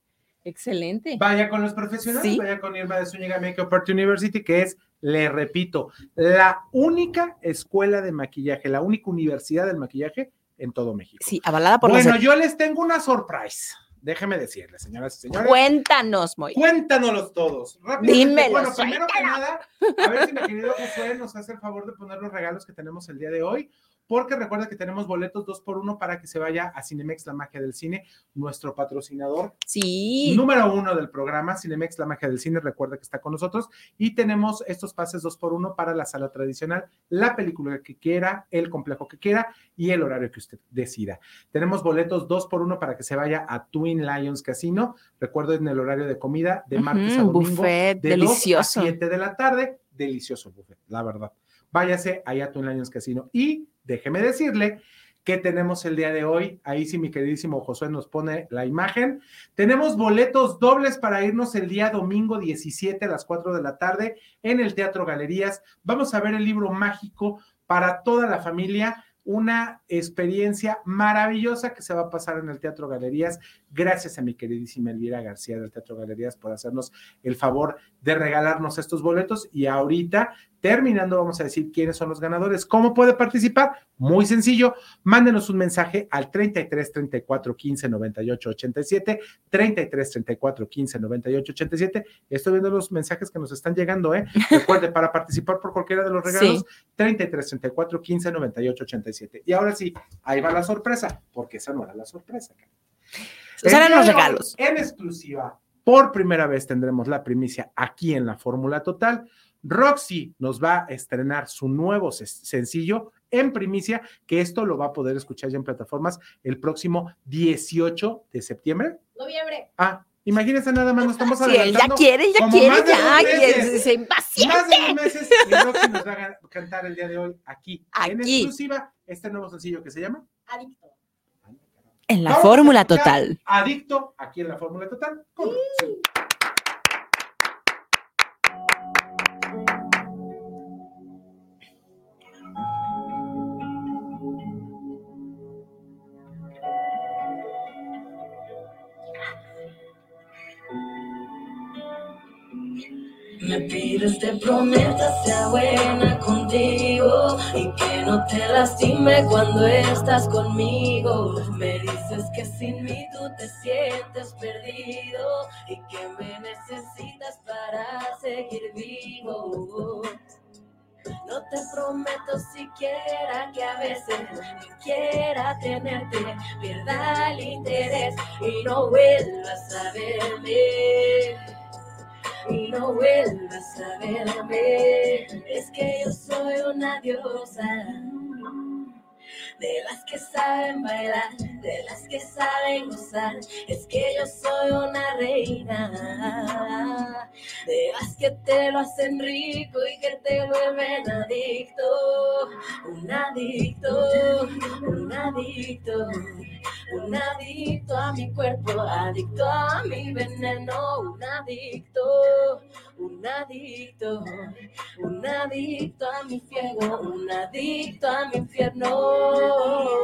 excelente. Vaya con los profesionales, Sí. vaya con Irma de Zúñiga Makeup Art University, que es, le repito, la única escuela de maquillaje, la única universidad del maquillaje en todo México. Sí, avalada por Bueno, los... yo les tengo una surprise. Déjeme decirles, señoras y señores. Cuéntanos, Moy. Cuéntanos todos. Rápidamente. Dímelo, Bueno, primero que nada, a ver si mi querido Josué nos hace el favor de poner los regalos que tenemos el día de hoy, porque recuerda que tenemos boletos dos por uno para que se vaya a Cinemex La Magia del Cine, nuestro patrocinador Sí. número uno del programa, Cinemex La Magia del Cine, recuerda que está con nosotros, y tenemos estos pases dos por uno para la sala tradicional, la película que quiera, el complejo que quiera y el horario que usted decida. Tenemos boletos dos por uno para que se vaya a Twin Lions Casino, recuerden el horario de comida de martes a Ujú, domingo, buffet, de 2 a delicioso. 7 de la tarde, delicioso buffet, la verdad. Váyase a Twin Lions Casino y déjeme decirle que tenemos el día de hoy. Ahí sí, mi queridísimo Josué nos pone la imagen. Tenemos boletos dobles para irnos el día domingo 17 a las 4 de la tarde en el Teatro Galerías. Vamos a ver el libro mágico para toda la familia. Una experiencia maravillosa que se va a pasar en el Teatro Galerías. Gracias a mi queridísima Elvira García del Teatro Galerías por hacernos el favor de regalarnos estos boletos. Y ahorita, terminando, vamos a decir quiénes son los ganadores. ¿Cómo puede participar? Muy sencillo. Mándenos un mensaje al 33 34 15 98 87. 33 34 15 98 87. Estoy viendo los mensajes que nos están llegando, ¿eh? Recuerde, para participar por cualquiera de los regalos, Sí. 33 34 15 98 87. Y ahora sí, ahí va la sorpresa, porque esa no era la sorpresa. Esos eran los regalos. En exclusiva, por primera vez tendremos la primicia aquí en la Fórmula Total. Roxy nos va a estrenar su nuevo sencillo en primicia, que esto lo va a poder escuchar ya en plataformas el próximo 18 de septiembre. Noviembre. Ah, imagínense nada más, nos estamos Sí, él ya adelantando quiere, ya quiere, más de ya, meses. es- se impaciente. Más de dos meses y Roxy nos va a cantar el día de hoy aquí, en Aquí. exclusiva este nuevo sencillo que se llama Adicto. En la fórmula total. Adicto aquí en la Fórmula Total. con. Me pides te prometa sea buena contigo y que no te lastime cuando estás conmigo. Me dices que sin mí tú te sientes perdido y que me necesitas para seguir vivo. No te prometo siquiera que a veces no quiera tenerte, pierda el interés y no vuelvas a verme y no vuelvas a verme. Es que yo soy una diosa. De las que saben bailar, de las que saben gozar, es que yo soy una reina. De las que te lo hacen rico y que te vuelven adicto. Un adicto, un adicto, a mi cuerpo, adicto a mi veneno, un adicto, un adicto, un adicto a mi fuego, un adicto a mi infierno.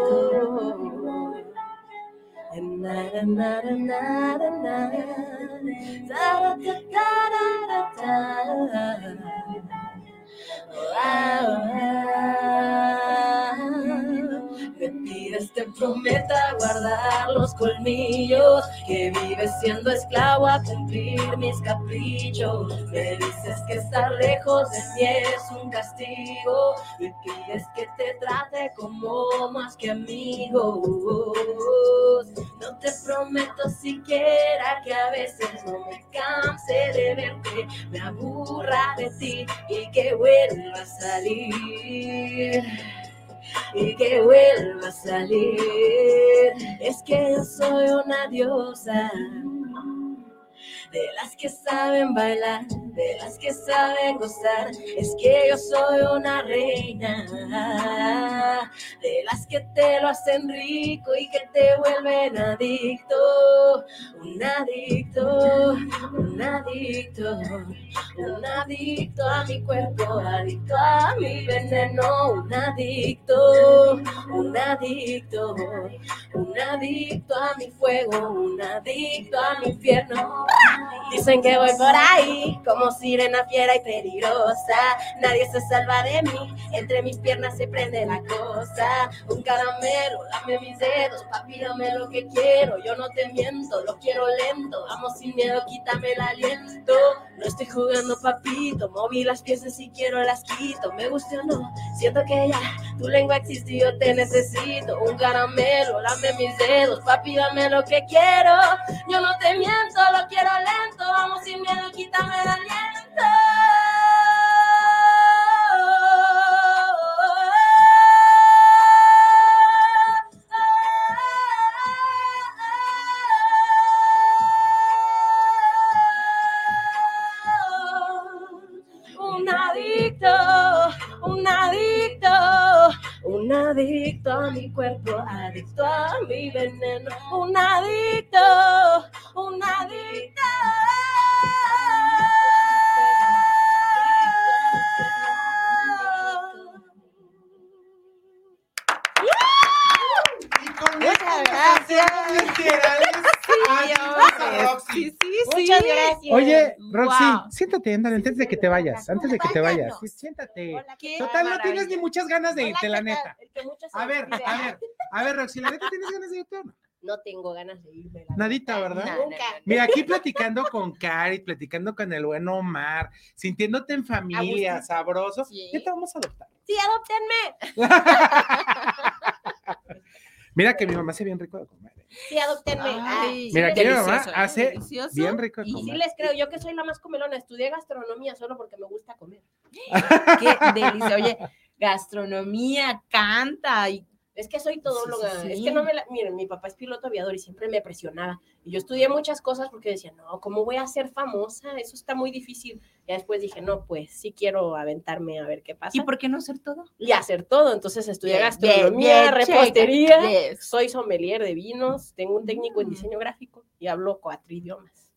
Me pides te prometa guardar los colmillos, que vives siendo esclavo a cumplir mis caprichos. Me dices que estar lejos de mí es un castigo, y pides que te trate como más que amigos. No te prometo siquiera que a veces no me canse de verte, me aburra de ti y que vuelva a salir. Y que vuelva a salir. Es que yo soy una diosa. De las que saben bailar, de las que saben gozar. Es que yo soy una reina, de las que te lo hacen rico y que te vuelven adicto, un adicto, un adicto, un adicto a mi cuerpo, adicto a mi veneno, un adicto, un adicto, adicto a mi fuego, un adicto a mi infierno. Dicen que voy por ahí como sirena fiera y peligrosa. Nadie se salva de mí, entre mis piernas se prende la cosa. Un caramelo, dame mis dedos, papi, dame lo que quiero. Yo no te miento, lo quiero lento. Vamos sin miedo, quítame el aliento. No estoy jugando, papito. Moví las piezas y quiero las quito. Me guste o no, siento que ya tu lengua existe y yo te necesito. Un caramelo, dame mis dedos, papi, dame lo que quiero. Yo no te miento, lo quiero lento. Vamos sin miedo, quítame el aliento. Adicto a mi cuerpo, adicto a mi veneno, un adicto, un adicto. Muchas gracias. Roxy. Sí, sí, Muchas gracias. Oye, Roxy, Wow. siéntate, ándale, antes de que te vayas, antes de que te vayas. Sí, siéntate. ¿qué Total, no tienes ni muchas ganas de irte, la neta. Se A ver, a ver, a ver, Roxy, la neta tienes ganas de irte o no? No tengo ganas de irme. la Nadita, verdad. Nunca. Mira, aquí platicando con Cari, platicando con el buen Omar, sintiéndote en familia, Agustín. sabroso. Ya te vamos a adoptar. Sí, adoptenme. Mira que mi mamá hace bien rico de comer. Sí, adoptenme. Ay, Mira, aquí mi mamá delicioso, hace Delicioso. bien rico Y sí les creo, yo que soy la más comelona, estudié gastronomía solo porque me gusta comer. Qué delicia. Oye, gastronomía, canta y Es que soy todóloga, Sí, sí, es que no me la, miren, mi papá es piloto aviador y siempre me presionaba. Y yo estudié muchas cosas porque decía, no, ¿cómo voy a ser famosa? Eso está muy difícil. Y después dije, no, pues sí quiero aventarme a ver qué pasa. ¿Y por qué no hacer todo? Y hacer todo. Entonces estudié Bien, gastronomía, repostería, soy sommelier de vinos, tengo un técnico en Mm. diseño gráfico y hablo cuatro idiomas.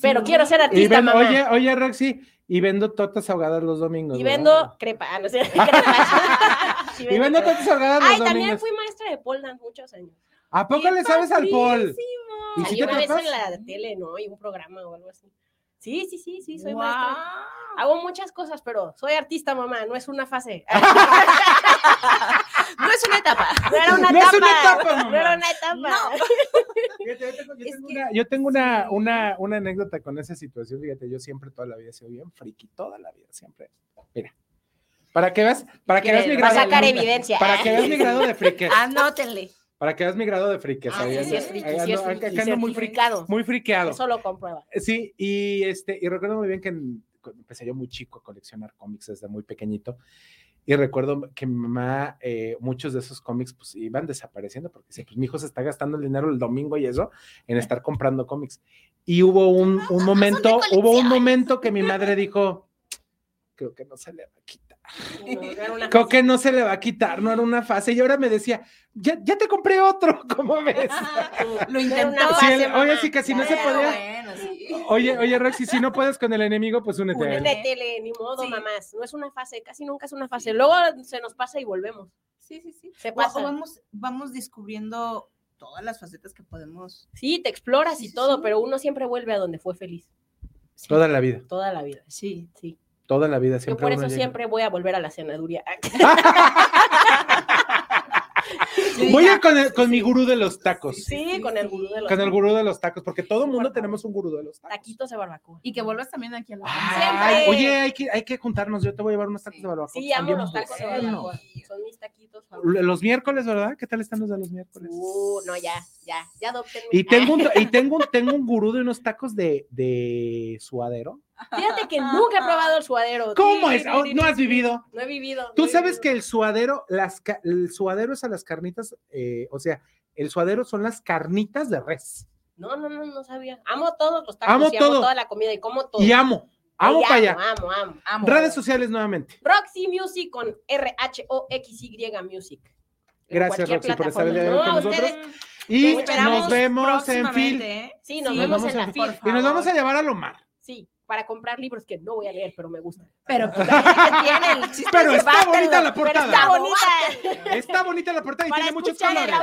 Pero quiero ser Y artista, ven- mamá. oye, oye, Roxy, y vendo tortas ahogadas los domingos. y ¿verdad? vendo crepa. Ah, no sé. Sí, Y vendo tortas ahogadas los Ay, también domingos. fui maestra de pole dance muchos años. ¿A poco le sabes al Paul? ¿Y si Salí te una vez en la tele, ¿no? Y un programa o algo así. Sí, sí, sí, sí, soy Guau. maestra. Hago muchas cosas, pero soy artista, mamá, no es una fase. No es una etapa. No era una No etapa. es una etapa, mamá. No era una etapa. Fíjate, yo tengo, yo tengo una, yo tengo una, una, una anécdota con esa situación. Fíjate, yo siempre toda la vida he sido bien friki, toda la vida, siempre. Mira, para que veas, para que veas mi Va a grado. sacar de- evidencia. Para que veas mi grado de friki. Anótenle. Para que veas mi grado de friki. Ah, sí, sí es friki, sí es friki, Acá ando muy certificado. Muy friqueado. Eso lo comprueba. Sí, y este, y recuerdo muy bien que en- empecé yo muy chico a coleccionar cómics desde muy pequeñito. Y recuerdo que mi mamá, eh, muchos de esos cómics, pues iban desapareciendo porque pues mi hijo se está gastando el dinero el domingo y eso en estar comprando cómics. Y hubo un, un momento, hubo un momento que mi madre dijo, creo que no se le va a quitar. Creo que no se le va a quitar, no era una fase. Y ahora me decía, ya, ya te compré otro, ¿cómo ves? Lo intentó. Sí, oye, sí que si no se podía. bueno, sí. Oye, oye, Roxy, si no puedes con el enemigo, pues únete. Métele, ni modo, Sí. mamás. No es una fase, casi nunca es una fase. Luego se nos pasa y volvemos. Sí, sí, sí. Se O- o pasa. vamos, vamos descubriendo todas las facetas que podemos. Sí, te exploras Sí, y sí, todo, sí. pero uno siempre vuelve a donde fue feliz. Toda la vida, Toda la vida. Sí. Sí. Toda la vida Yo siempre. por uno eso llega. siempre voy a volver a la cenaduría. Voy a ir con, el- con mi gurú de los tacos. Sí, con el gurú de los Con el gurú de los tacos, porque todo el mundo tenemos un gurú de los tacos. taquitos de barbacoa. Y que vuelvas también aquí a la Ay, Siempre. oye, hay que, hay que juntarnos. Yo te voy a llevar unos tacos de barbacoa. Sí, amo los tacos de barbacoa. Son mis taquitos favoritos. Los miércoles, ¿verdad? ¿Qué tal están los de los miércoles? Uh, no, ya, ya, ya adoptenme. Y tengo un, y tengo un, tengo un gurú de unos tacos de, de suadero. Fíjate que nunca he probado el suadero. ¿Cómo es? no has vivido. No he vivido. Tú no sabes vivido. que el suadero, las, el suadero es a las carnitas, eh, o sea, el suadero son las carnitas de res. No, no, no, no sabía. Amo todos los tacos Amo y todo. amo toda la comida y como todo. Y amo, amo para allá. Amo, amo, amo. Redes sociales nuevamente. Roxy Music con R-H-O-X-Y Music. Gracias, Roxy, por estar el día de hoy con No, nosotros. Y nos vemos en Phil. ¿eh? Sí, nos vemos vemos en la. Y nos vamos a llevar a Lomar. Sí, para comprar libros que no voy a leer, pero me gustan. Pero ahí que tiene el chiste Pero está bonita la portada. Está bonita. Está bonita la portada y para tiene muchos el colores.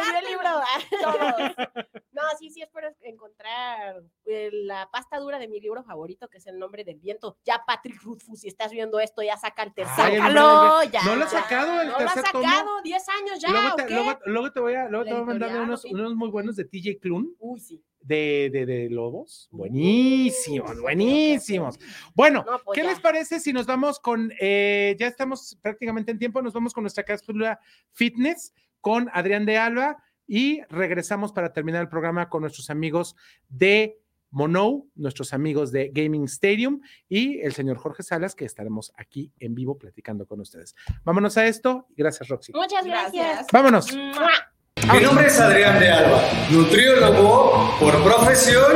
Todos. No, sí, sí, espero encontrar eh, la pasta dura de mi libro favorito, que es El nombre del viento. Ya, Patrick Rothfuss, si estás viendo esto, ya saca el tercer. Ay, ¡Sácalo! Ya, ¿No lo ha sacado el No lo ha tercer tomo? sacado, 10 años ya. luego, ¿o te, luego, luego te voy a, luego te voy a mandar unos, unos muy buenos de TJ Klun. Uy, sí. De, de, de Lobos. Buenísimos, buenísimos. Bueno, No, pues ¿qué ya. les parece si nos vamos con, eh, ya estamos prácticamente en tiempo, nos vamos con nuestra cápsula fitness con Adrián de Alba y regresamos para terminar el programa con nuestros amigos de Mono, nuestros amigos de Gaming Stadium y el señor Jorge Salas, que estaremos aquí en vivo platicando con ustedes. Vámonos a esto. Gracias, Roxy. Muchas gracias. Vámonos. ¡Mua! Mi nombre es Adrián de Alba, nutriólogo por profesión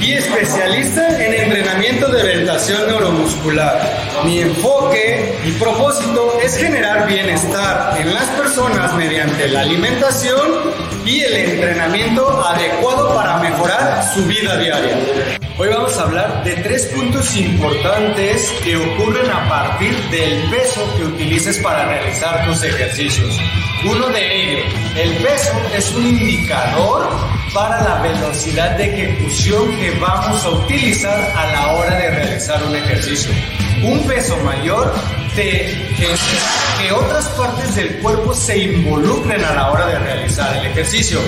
y especialista en entrenamiento de orientación neuromuscular. Mi enfoque y propósito es generar bienestar en las personas mediante la alimentación y el entrenamiento adecuado para mejorar su vida diaria. Hoy vamos a hablar de tres puntos importantes que ocurren a partir del peso que utilices para realizar tus ejercicios. Uno de ellos, el peso es un indicador para la velocidad de ejecución que vamos a utilizar a la hora de realizar un ejercicio. Un peso mayor es que otras partes del cuerpo se involucren a la hora de realizar el ejercicio.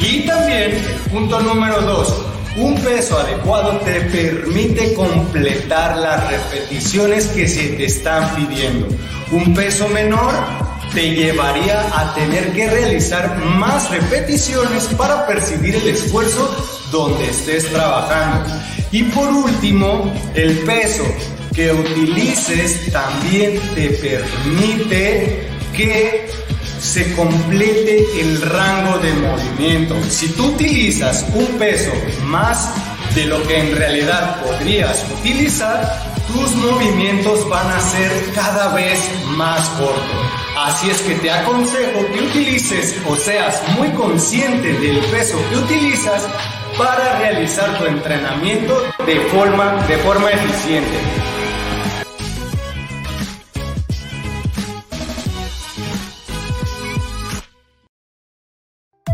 Y también, punto número dos, un peso adecuado te permite completar las repeticiones que se te están pidiendo. Un peso menor te llevaría a tener que realizar más repeticiones para percibir el esfuerzo donde estés trabajando. Y por último, el peso que utilices también te permite que se complete el rango de movimiento. Si tú utilizas un peso más de lo que en realidad podrías utilizar, tus movimientos van a ser cada vez más cortos. Así es que te aconsejo que utilices o seas muy consciente del peso que utilizas para realizar tu entrenamiento de forma, de forma eficiente.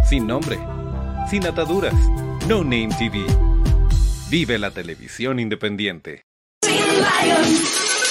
Sin nombre, sin ataduras, No Name TV. Vive la televisión independiente.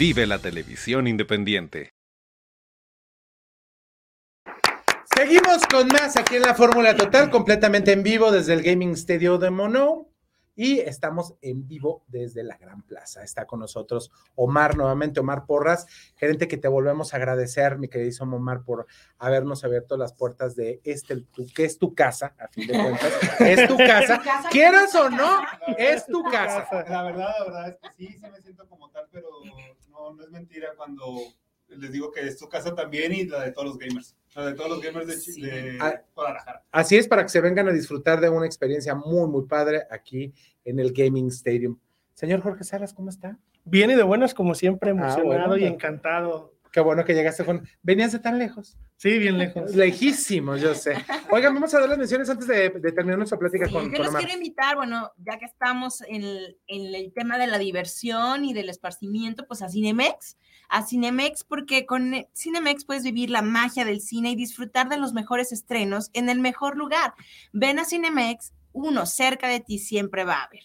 Vive la televisión independiente. Seguimos con más aquí en la Fórmula Total, completamente en vivo desde el Gaming Studio de Mono. Y estamos en vivo desde la Gran Plaza. Está con nosotros Omar, nuevamente Omar Porras, gerente que te volvemos a agradecer, mi queridísimo Omar, por habernos abierto las puertas de este, tu, que es tu casa, a fin de cuentas. es tu casa. Quieras o no, es tu casa. La verdad, la verdad es que sí, sí me siento como tal, pero no, no es mentira cuando les digo que es tu casa también y la de todos los gamers. La de todos los gamers de, Chi- de Ah. Guadalajara. Así es, para que se vengan a disfrutar de una experiencia muy, muy padre aquí en el Gaming Stadium. Señor Jorge Salas, ¿cómo está? Bien y de buenas, como siempre, emocionado bueno, y encantado. Qué bueno que llegaste con... ¿Venías de tan lejos? Sí, bien lejos. Lejísimos, yo sé. Oigan, vamos a dar las menciones antes de, de terminar nuestra plática Sí, con, yo con los Omar. quiero invitar, bueno, ya que estamos en el, en el tema de la diversión y del esparcimiento, pues a Cinemex, a Cinemex, porque con Cinemex puedes vivir la magia del cine y disfrutar de los mejores estrenos en el mejor lugar. Ven a Cinemex, uno cerca de ti siempre va a haber.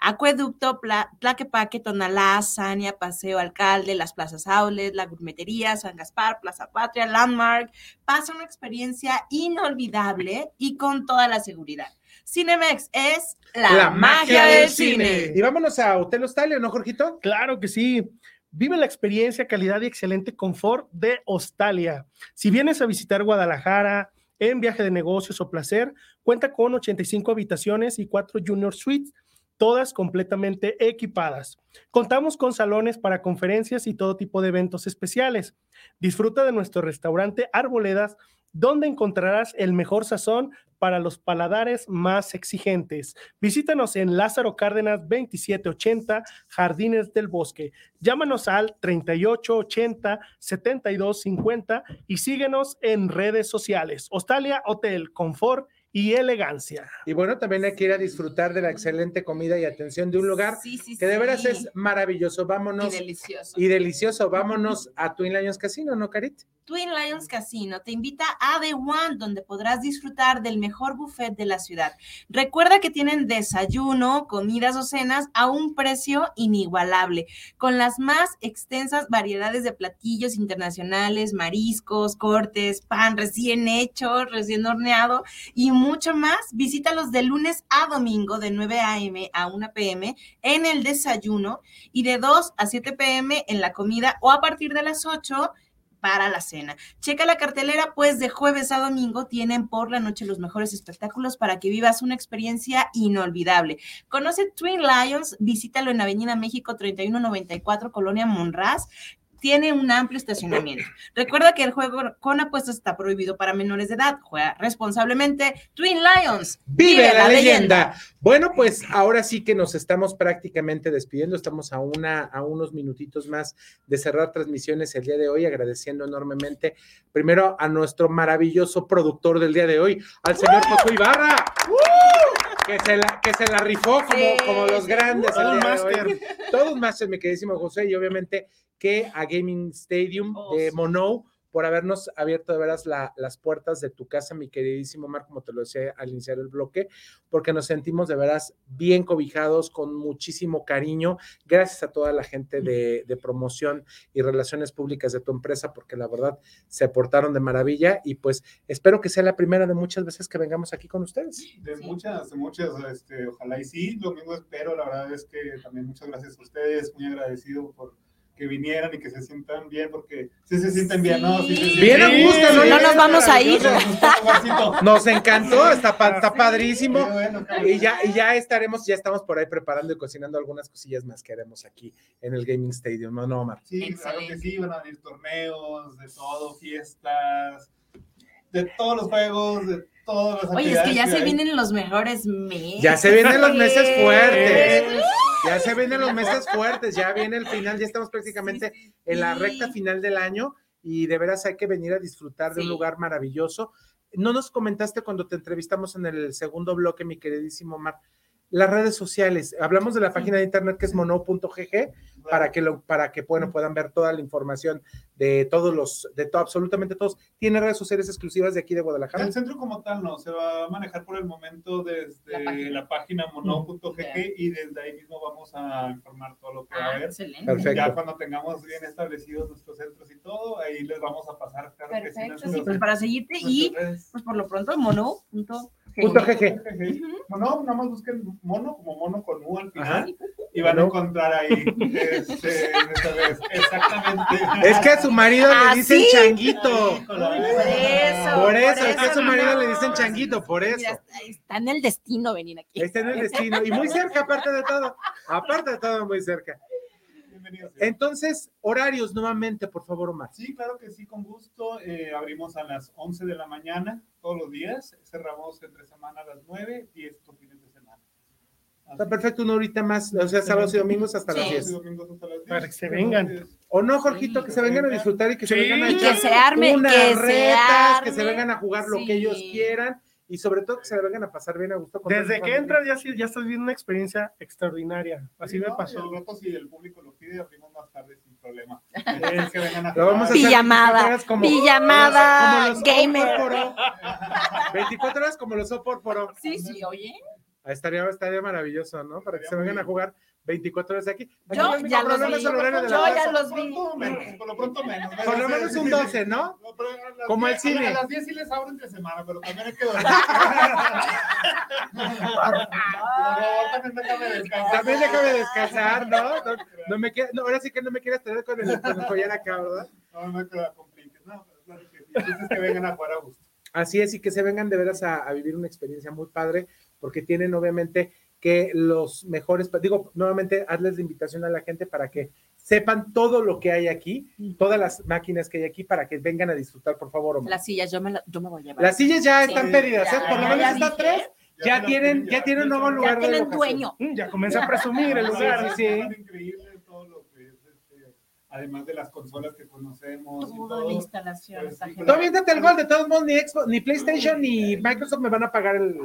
Acueducto, Pla- Tlaquepaque, Tonalá, Sania, Paseo Alcalde, las plazas Outlet, la gourmetería, San Gaspar, Plaza Patria, Landmark. Pasa una experiencia inolvidable y con toda la seguridad. Cinemex es la, magia del cine. Y vámonos a Hotel Hostalio, ¿no, Jorgito? Claro que sí. Vive la experiencia, calidad y excelente confort de Hostalia. Si vienes a visitar Guadalajara en viaje de negocios o placer, cuenta con 85 habitaciones y 4 junior suites, todas completamente equipadas. Contamos con salones para conferencias y todo tipo de eventos especiales. Disfruta de nuestro restaurante Arboledas, donde encontrarás el mejor sazón para los paladares más exigentes. Visítanos en Lázaro Cárdenas 2780, Jardines del Bosque. Llámanos al 3880 7250 y síguenos en redes sociales. Hostalia Hotel, confort y elegancia. Y bueno, también hay que ir a disfrutar de la excelente comida y atención de un lugar Sí, sí, que de veras sí. es maravilloso. Vámonos. Y delicioso. Y delicioso. Vámonos a Twin Lions Casino, ¿no, Carit? Twin Lions Casino te invita a The One, donde podrás disfrutar del mejor buffet de la ciudad. Recuerda que tienen desayuno, comidas o cenas a un precio inigualable, con las más extensas variedades de platillos internacionales, mariscos, cortes, pan recién hecho, recién horneado y mucho más. Visítalos de lunes a domingo de 9 a.m. a 1 p.m. en el desayuno y de 2 a 7 p.m. en la comida o a partir de las 8 para la cena. Checa la cartelera, pues de jueves a domingo tienen por la noche los mejores espectáculos para que vivas una experiencia inolvidable. Conoce Twin Lions, visítalo en Avenida México 3194, Colonia Monraz. Tiene un amplio estacionamiento. Recuerda que el juego con apuestas está prohibido para menores de edad. Juega responsablemente. Twin Lions. ¡Vive, la, leyenda! Bueno, pues ahora sí que nos estamos prácticamente despidiendo. Estamos a, una, a unos minutitos más de cerrar transmisiones el día de hoy, agradeciendo enormemente primero a nuestro maravilloso productor del día de hoy, al señor Josué Ibarra. Que se, la, que se la rifó como, Sí, como los grandes. Todo el un máster. Todo un máster, mi queridísimo José, y obviamente que a Gaming Stadium de Mono por habernos abierto de veras la- las puertas de tu casa, mi queridísimo Mar, como te lo decía al iniciar el bloque, porque nos sentimos de veras bien cobijados, con muchísimo cariño. Gracias a toda la gente de, de promoción y relaciones públicas de tu empresa, porque la verdad se portaron de maravilla y pues espero que sea la primera de muchas veces que vengamos aquí con ustedes. De muchas, de muchas, este, ojalá y sí, lo mismo espero, la verdad es que también muchas gracias a ustedes, muy agradecido por que vinieran y que se sientan bien, porque sí se sienten bien, ¿no? Sí se sienten Bien a gusto, ¿no? No nos vamos a ir. Nos encantó, está, está padrísimo. Bueno. Y ya, y ya estaremos, ya estamos por ahí preparando y cocinando algunas cosillas más que haremos aquí en el Gaming Stadium, ¿no, no Omar? Sí, claro que sí, van a venir torneos, de todo, fiestas, de todos los juegos, de todas las Oye, es que ya se hay. vienen los mejores meses. Ya se vienen los meses fuertes. Ya se vienen los meses fuertes, ya viene el final, ya estamos prácticamente en la recta final del año y de veras hay que venir a disfrutar de un lugar maravilloso. No nos comentaste cuando te entrevistamos en el segundo bloque, mi queridísimo Omar, las redes sociales. Hablamos de la página de internet que es mono.gg para que lo, para que bueno, puedan ver toda la información de todos los, de todo, absolutamente todos. Tiene redes sociales exclusivas de aquí de Guadalajara. El centro como tal no, se va a manejar por el momento desde la página, mono.gg y desde ahí mismo vamos a informar todo lo que va a Ah, haber. excelente. Perfecto. Ya cuando tengamos bien establecidos nuestros centros y todo, ahí les vamos a pasar. Claro que sí, Perfecto, sí, pues para seguirte y redes. pues por lo pronto mono.gg. Punto GG. Mono, nada más busquen mono como mono con U al Ajá. final y van a encontrar ahí este. Exactamente. Es que a su marido Ah, le dicen sí. changuito. Por eso. Por eso, es que a su marido le dicen changuito, por eso. Mira, está en el destino venir aquí. Está en el destino y muy cerca, aparte de todo. Aparte de todo, muy cerca. Bienvenidos. Entonces, horarios nuevamente, por favor, Omar. Sí, claro que sí, con gusto. Eh, abrimos a las 11 de la mañana todos los días. Cerramos entre semana a las 9 y estos fines de semana. Está perfecto, una horita más, o sea, sábados y domingos hasta las Sí. 10. Domingos hasta las 10. Para que se vengan. O no, Jorgito, que se vengan a disfrutar y que se vengan a Que echar se arme, unas que se retas, que se vengan a jugar lo Sí. que ellos quieran y sobre todo que se le vengan a pasar bien a gusto. con Desde que entras ya, sí- ya estás viviendo una experiencia extraordinaria. Así sí, me ¿no? pasó. Rato, si el público lo pide, abrimos más tarde sin problema. Es que vengan a Lo vamos a hacer Pijamada, 24 horas como- pijamada, como los gamer. Opórporo. 24 horas como los Opórporo. Sí, sí, oye. Estaría, estaría maravilloso, ¿no? Para que se vengan a jugar 24 horas aquí. Aquí Yo ya los vi. es el horario de la Yo ya los vi. Por lo pronto menos, por lo pronto menos. Por lo menos un 12, ¿no? Pero Como el 10 cine. A las 10 sí les abro entre semana, pero también hay que dormir. También déjame descansar. También déjame descansar, ¿no? No, no me quie- no, ahora sí que no me quieras tener con el, con el collar acá, ¿verdad? No, no te la compliques. No, pero claro que sí. Entonces que vengan a jugar a gusto. Así es, y que se vengan de veras a, a vivir una experiencia muy padre, porque tienen obviamente que los mejores, digo, nuevamente, hazles la invitación a la gente para que sepan todo lo que hay aquí, todas las máquinas que hay aquí, para que vengan a disfrutar, por favor, Omar. Las sillas, yo me, la- yo me voy a llevar. Las sillas ya están Sí, pedidas, ¿eh? ya, Por lo ya, menos ya dije. tres ya te tienen, las- ya tienen nuevo ya lugar tienen locación. dueño. Mm, Ya comienza a presumir el lugar. Sí, sí, sí. Están increíbles todo lo que es, este, además de las consolas que conocemos. y todo. la instalación Pues, sí, aviéntate el gol, de todos modos, ni, Xbox, ni PlayStation ni Microsoft me van a pagar el,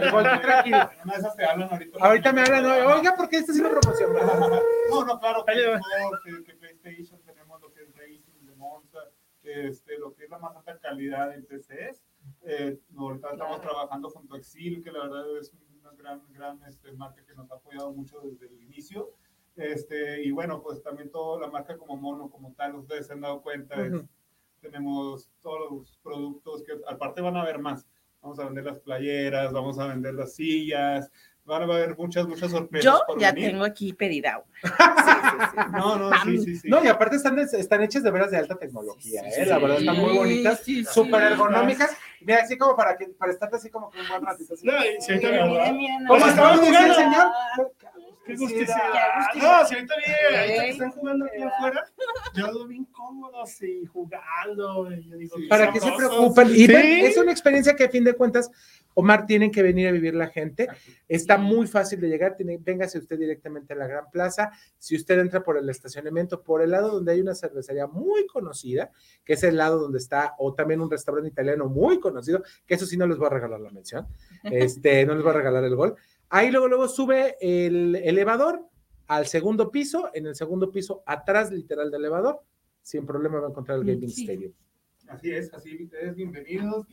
el gol, tranquilo. Una de esas te hablan ahorita. Ahorita me hablan, ¿no? oiga, ¿por qué está haciendo promoción? No, no, claro, que, que PlayStation, tenemos lo que es Racing de Monza, que este, lo que es la más alta calidad en PCs. Eh, ahorita estamos trabajando junto a Exil, que la verdad es una gran, gran este, marca que nos ha apoyado mucho desde el inicio. Este, y bueno, pues también toda la marca como Mono, como tal, ustedes se han dado cuenta, es- Ujú. tenemos todos los productos que aparte van a haber más. Vamos a vender las playeras, vamos a vender las sillas, van a haber muchas, muchas sorpresas. Yo por ya venir. tengo aquí pedida una. No, no, sí, sí, sí. No, y aparte están, están hechas de veras de alta tecnología, Sí, sí, ¿eh? La sí. verdad, están muy Sí, bonitas, sí, sí. súper ergonómicas. Mira, así como para, que, para estarte así como que un buen ratito. así. No, y si ahorita Sí, ¿verdad? miren, ¿Cómo no, estaba diciendo el no, señor? Qué justicia. No, si ahorita viene, ahorita que están jugando aquí afuera, yo ando bien cómodos y jugando. y yo digo, Sí. ¿Para qué se preocupan? Y Sí. ven, es una experiencia que a fin de cuentas, Omar, tienen que venir a vivir la gente. Está muy fácil de llegar. Tiene, véngase usted directamente a la Gran Plaza. Si usted entra por el estacionamiento, por el lado donde hay una cervecería muy conocida, que es el lado donde está, o también un restaurante italiano muy conocido, que eso sí no les voy a regalar la mención. Este, no les voy a regalar el gol. Ahí luego, luego sube el elevador al segundo piso. En el segundo piso, atrás literal del elevador, sin problema va a encontrar el Gaming Sí. Stadium. Así es, así ustedes bienvenidos.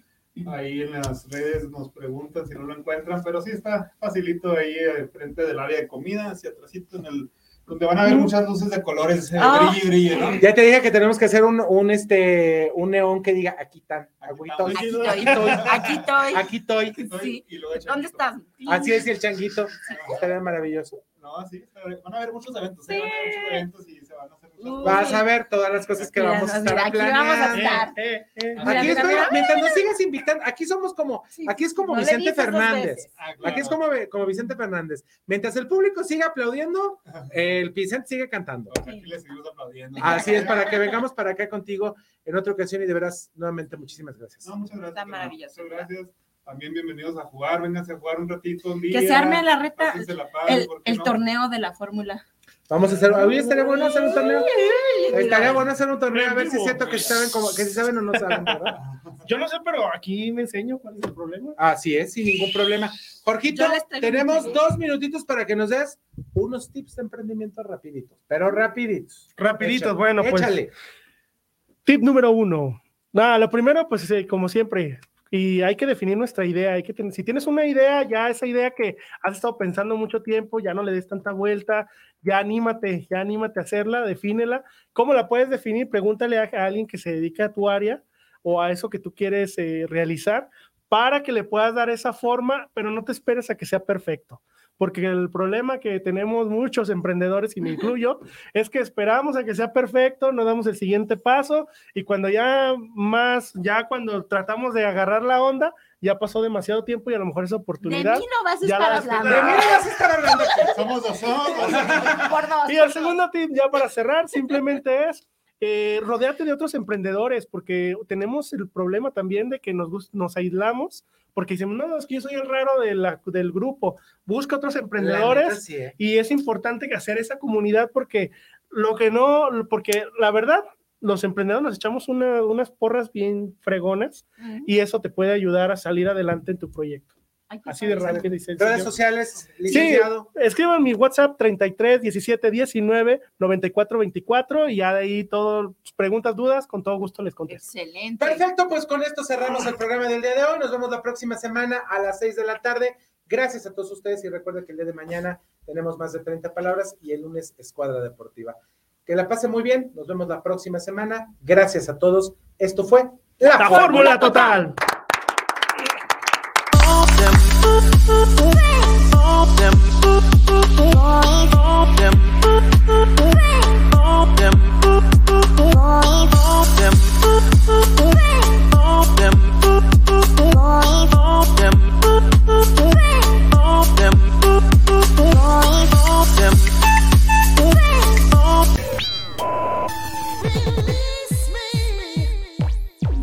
Ahí en las redes nos preguntan si no lo encuentran, pero sí está facilito ahí eh, frente del área de comida, hacia atrásito en el donde van a ver muchas luces de colores, eh, Ah. brille y brille, ¿no? Ya te dije que tenemos que hacer un, un, este, un neón que diga aquí están, Aquí estoy, estoy, aquí estoy. aquí estoy. Estoy- Sí. y luego ¿Dónde estás? Así es, el changuito. Estaría maravilloso. No, sí, van a haber muchos eventos, ¿eh? van a haber muchos eventos y se van a Uy. Vas a ver todas las cosas que Mira, vamos a estar mira, aquí vamos a planeando. estar. Eh, eh, Mira, Aquí mira, estoy, mira. mientras nos sigas invitando, aquí somos como, Sí, aquí es como no le Vicente Fernández. Ah, claro. Aquí es como, como Vicente Fernández. Mientras el público siga aplaudiendo, el Vicente sigue cantando. Pues Aquí les seguimos aplaudiendo. Así es, para que vengamos para acá contigo en otra ocasión y de veras, nuevamente, muchísimas gracias. No, muchas gracias. Está maravilloso. Muchas gracias. También bienvenidos a jugar, vénganse a jugar un ratito un día. Que se arme la reta, la el, torneo de la fórmula. Vamos a hacer, hoy estaría bueno hacer un torneo. Estaría bueno hacer un torneo a ver si es cierto que si saben, como, que si saben o no saben, ¿verdad? Yo no sé, pero aquí me enseño cuál es el problema. Así es, sin ningún problema. Jorgito, tenemos dos minutitos para que nos des unos tips de emprendimiento rapiditos, pero rapiditos. Rapiditos, Échale, bueno, pues. Échale. Tip número uno. Nada, lo primero, pues eh, como siempre, y hay que definir nuestra idea. Hay que tener, si tienes una idea, ya esa idea que has estado pensando mucho tiempo, ya no le des tanta vuelta, ya anímate, ya anímate a hacerla, defínela. ¿Cómo la puedes definir? Pregúntale a, alguien que se dedique a tu área o a eso que tú quieres eh, realizar para que le puedas dar esa forma, pero no te esperes a que sea perfecto. Porque el problema que tenemos muchos emprendedores, y me incluyo, es que esperamos a que sea perfecto, no damos el siguiente paso y cuando ya más, ya cuando tratamos de agarrar la onda, ya pasó demasiado tiempo y a lo mejor esa De oportunidad. mí no vas a estar la hablando. De mí no vas a estar hablando. Somos dos, somos Por dos. Y el segundo tip, ya para cerrar, simplemente es eh, rodearte de otros emprendedores, porque tenemos el problema también de que nos, nos aislamos, porque decimos, no, es que yo soy el raro de la- del grupo. Busca otros emprendedores neta, sí, ¿eh? y es importante que hacer esa comunidad porque lo que no, porque la verdad, los emprendedores nos echamos una- unas porras bien fregonas y eso te puede ayudar a salir adelante en tu proyecto. Así de el Redes sociales, Sí, licenciado. escriban mi WhatsApp 33 17 19 94 24 y ya de ahí todas preguntas, dudas, con todo gusto les contesto. Excelente. Perfecto, pues con esto cerramos el programa del día de hoy. Nos vemos la próxima semana a las 6 de la tarde. Gracias a todos ustedes y recuerden que el día de mañana tenemos más de 30 palabras y el lunes Escuadra Deportiva. Que la pase muy bien. Nos vemos la próxima semana. Gracias a todos. Esto fue La, La Fórmula Total. Them, them, them.